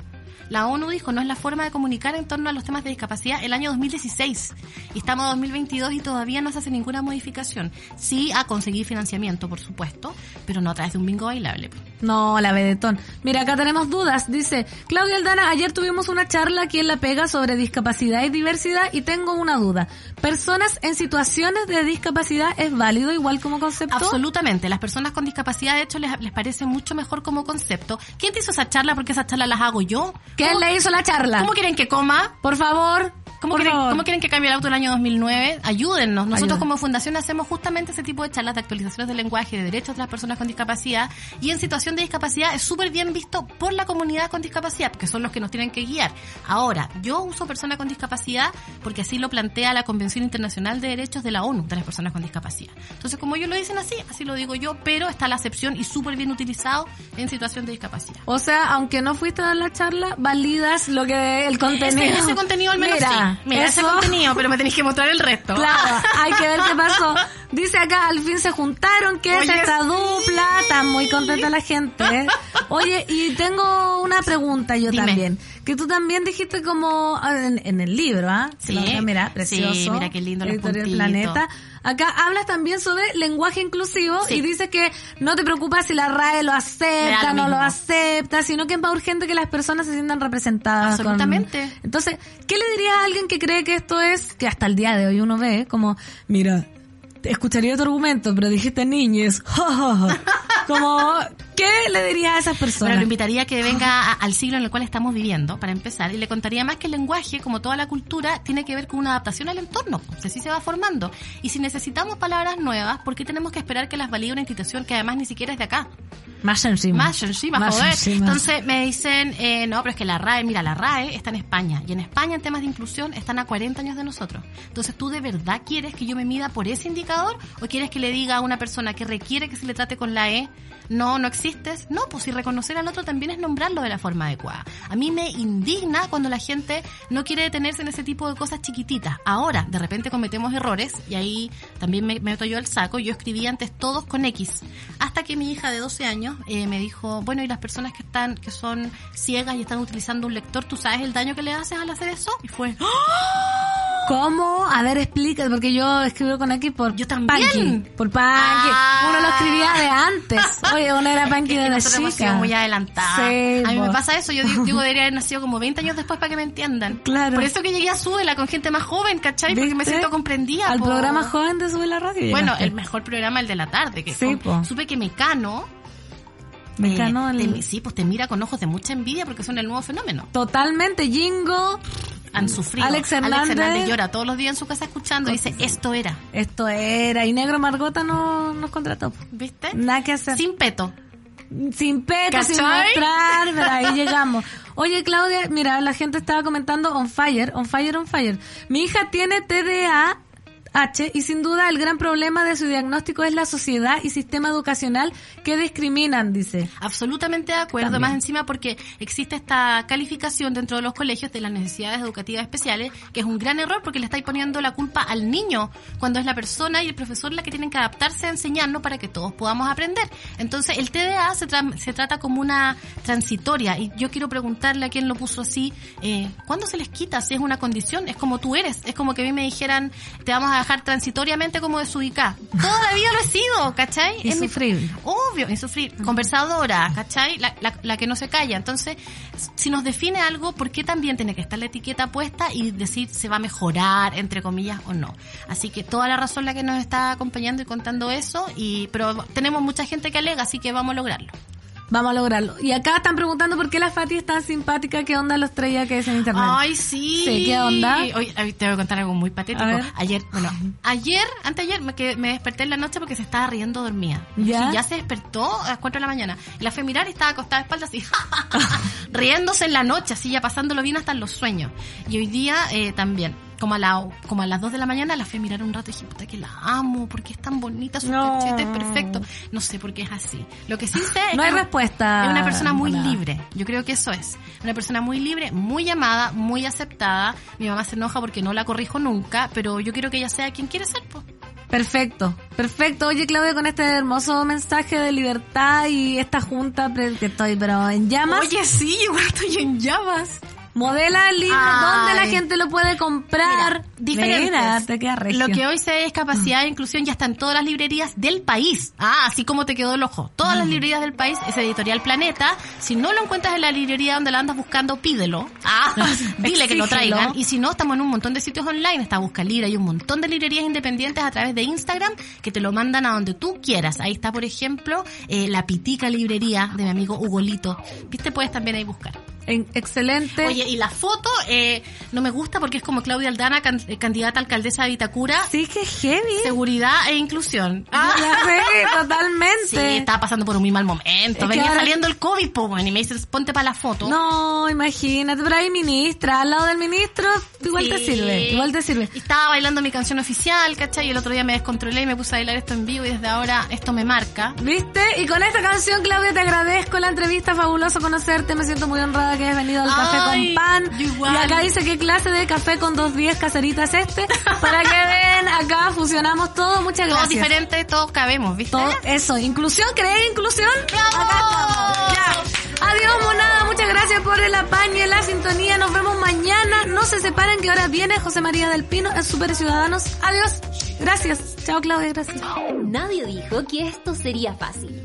La ONU dijo, no es la forma de comunicar en torno a los temas de discapacidad el año 2016. Y estamos en 2022 y todavía no se hace ninguna modificación. Sí a conseguir financiamiento, por supuesto, pero no a través de un bingo bailable. No, la vedetón. Mira, acá tenemos dudas. Dice, Claudia Aldana, ayer tuvimos una charla aquí en La Pega sobre discapacidad y diversidad y tengo una duda. ¿Personas en situaciones de discapacidad es válido igual como concepto? Absolutamente. Las personas con discapacidad, de hecho, les, les parece mucho mejor como concepto. ¿Quién te hizo esa charla? Porque esas charlas las hago yo. ¿Quién ¿Cómo- le hizo la charla? ¿Cómo quieren que coma? Por favor. ¿Cómo quieren, favor. cómo quieren que cambie el auto el año 2009? Ayúdennos. Nosotros como fundación hacemos justamente ese tipo de charlas de actualizaciones del lenguaje, de derechos de las personas con discapacidad. Y en situación de discapacidad es súper bien visto por la comunidad con discapacidad, porque son los que nos tienen que guiar. Ahora, yo uso persona con discapacidad porque así lo plantea la Convención Internacional de Derechos de la ONU de las personas con discapacidad. Entonces, como ellos lo dicen así, así lo digo yo, pero está la acepción y súper bien utilizado en situación de discapacidad. O sea, aunque no fuiste a dar la charla, validas lo que el contenido. Ese, ese contenido al menos Mira, sí. Mira, ese eso- contenido, pero me tenéis que mostrar el resto. Claro, hay que ver qué pasó. Dice acá, al fin se juntaron, ¿qué es esta sí. dupla? Está muy contenta la gente. Oye, y tengo una pregunta yo Dime. también. Que tú también dijiste como ah, en, en el libro, ¿ah? Sí. La otra, mira, precioso. Sí, mira qué lindo los puntitos. Planeta. Acá hablas también sobre lenguaje inclusivo Sí. y dices que no te preocupas si la RAE lo acepta, lo no lo acepta, sino que es más urgente que las personas se sientan representadas. con- Absolutamente. Entonces, ¿qué le dirías a alguien que cree que esto es, que hasta el día de hoy uno ve, como, mira, escucharía tu argumento, pero dijiste niñes, ja, ja, ja"? como, ¿qué le dirías a esas Bueno, personas? lo invitaría a que venga a- al siglo en el cual estamos viviendo, para empezar, y le contaría más que el lenguaje, como toda la cultura, tiene que ver con una adaptación al entorno, pues así se va formando. Y si necesitamos palabras nuevas, ¿por qué tenemos que esperar que las valide una institución que además ni siquiera es de acá? Más encima. Más encima, Más joder. encima. Entonces me dicen, eh, no, pero es que la RAE, mira, la RAE está en España. Y en España en temas de inclusión están a 40 años de nosotros. Entonces, ¿tú de verdad quieres que yo me mida por ese indicador? ¿O quieres que le diga a una persona que requiere que se le trate con la E? No, no No, pues si reconocer al otro también es nombrarlo de la forma adecuada. A mí me indigna cuando la gente no quiere detenerse en ese tipo de cosas chiquititas. Ahora, de repente cometemos errores y ahí también me, me meto yo al saco. Yo escribí antes todos con X. Hasta que mi hija de 12 años eh, me dijo, bueno, y las personas que están, que son ciegas y están utilizando un lector, ¿tú sabes el daño que le haces al hacer eso? Y fue, ¡Ah! ¿Cómo? A ver, explica, porque yo escribo con X por Yo también. Punky, por Punky. Ah. Uno lo escribía de antes. Oye, uno era Punky que de la chica. muy adelantada. Sí, a mí me pasa eso, yo digo, debería haber nacido como 20 años después para que me entiendan. Claro. Por eso que llegué a Súbela con gente más joven, ¿cachai? Porque me ¿Viste? siento comprendida. Al po. programa joven de Sube la Radio. Bueno, el mejor programa, el de la tarde. Que Sí, con- supe que Mecano, Mecano, eh, el- te- sí, pues te mira con ojos de mucha envidia porque son el nuevo fenómeno. Totalmente, Jingo. Han sufrido. Alex Hernández. llora todos los días en su casa escuchando y dice, esto era. Esto era. Y Negro Margota no nos contrató. ¿Viste? Nada que hacer. Sin peto. sin peto, sin ¿Cachai? mostrar, pero ahí llegamos. Oye, Claudia, mira, la gente estaba comentando on fire, on fire, on fire. Mi hija tiene TDAH y sin duda el gran problema de su diagnóstico es la sociedad y sistema educacional que discriminan, dice. Absolutamente de acuerdo, También. más encima porque existe esta calificación dentro de los colegios de las necesidades educativas especiales, que es un gran error porque le estáis poniendo la culpa al niño, cuando es la persona y el profesor la que tienen que adaptarse a enseñarnos para que todos podamos aprender. Entonces, el TDA se, tra- se trata como una transitoria y yo quiero preguntarle a quien lo puso así, eh, ¿cuándo se les quita? Si es una condición, es como tú eres, es como que a mí me dijeran, te vamos a dejar transitoriamente como desubicada. Toda la vida lo he sido, ¿cachai? Es mi- Insufrible. Obvio, insufrir. Conversadora, ¿cachai? La, la- la que no se calla. Entonces, si nos define algo, ¿por qué también tiene que estar la etiqueta puesta y decir se va a mejorar, entre comillas, o no? Así que toda la razón la que nos está acompañando y contando eso, y pero tenemos mucha gente que alega, así que vamos a lograrlo. Vamos a lograrlo. Y acá están preguntando por qué la Fati es tan simpática, qué onda los traía que es en internet. Ay, sí. Sí, ¿qué onda? Hoy te voy a contar algo muy patético. Ayer, bueno, ayer, anteayer me, quedé- me desperté en la noche porque se estaba riendo dormida. Y ¿Ya? dije, ya se despertó a las 4 de la mañana. Y la fue a mirar y estaba acostada de espaldas así, riéndose en la noche, así ya pasándolo bien hasta en los sueños. Y hoy día eh, también. Como a, la, como a las 2 de la mañana la fui a mirar un rato y dije, puta que la amo, porque es tan bonita, su No. es perfecto. No sé por qué es así. Lo que sí sé es No que hay respuesta. es una persona muy Hola. libre. Yo creo que eso es. Una persona muy libre, muy amada, muy aceptada. Mi mamá se enoja porque no la corrijo nunca, pero yo quiero que ella sea quien quiere ser. po. Perfecto, perfecto. Oye, Claudia, con este hermoso mensaje de libertad y esta junta que estoy, pero en llamas, Oye, sí, igual estoy en llamas. Modela el libro, Ay. ¿dónde la gente lo puede comprar? Mira, diferentes. Mira, te queda. Lo que hoy se es capacidad e inclusión ya está en todas las librerías del país. Ah, así como te quedó el ojo. Todas las librerías del país es Editorial Planeta. Si no lo encuentras en la librería donde la andas buscando, pídelo. Ah, dile que lo traigan. Y si no, estamos en un montón de sitios online. Está Busca Libre. Hay un montón de librerías independientes a través de Instagram que te lo mandan a donde tú quieras. Ahí está, por ejemplo, eh, la Pitica Librería de mi amigo Ugolito. Viste, puedes también ahí buscar. En- excelente. Oye, y la foto eh, no me gusta porque es como Claudia Aldana, can- eh, candidata a alcaldesa de Vitacura. sí que heavy. Seguridad e inclusión. Ya sé, Sí, totalmente. estaba pasando por un muy mal momento. Venía ahora- saliendo el COVID, po, y me dices, ponte para la foto. No, imagínate, pero hay ministra, al lado del ministro, igual te Sí. sirve, igual te sirve. Estaba bailando mi canción oficial, ¿cachai? Y el otro día me descontrolé y me puse a bailar esto en vivo y desde ahora esto me marca. ¿Viste? Y con esta canción, Claudia, te agradezco la entrevista, fabuloso conocerte, me siento muy honrada Que has venido al café Ay, con pan. igual. Y acá dice qué clase de café con dos días caseritas este. Para que vean, acá fusionamos todo. Muchas Todos gracias. diferentes, todos cabemos, ¿viste? Todo eso, inclusión, ¿crees inclusión? Acá estamos. Ya. Adiós, monada, muchas gracias por el apaño y la sintonía. Nos vemos mañana. No se separen que ahora viene José María del Pino en Super Ciudadanos. Adiós. Gracias. Chao, Claudia, gracias. Nadie dijo que esto sería fácil.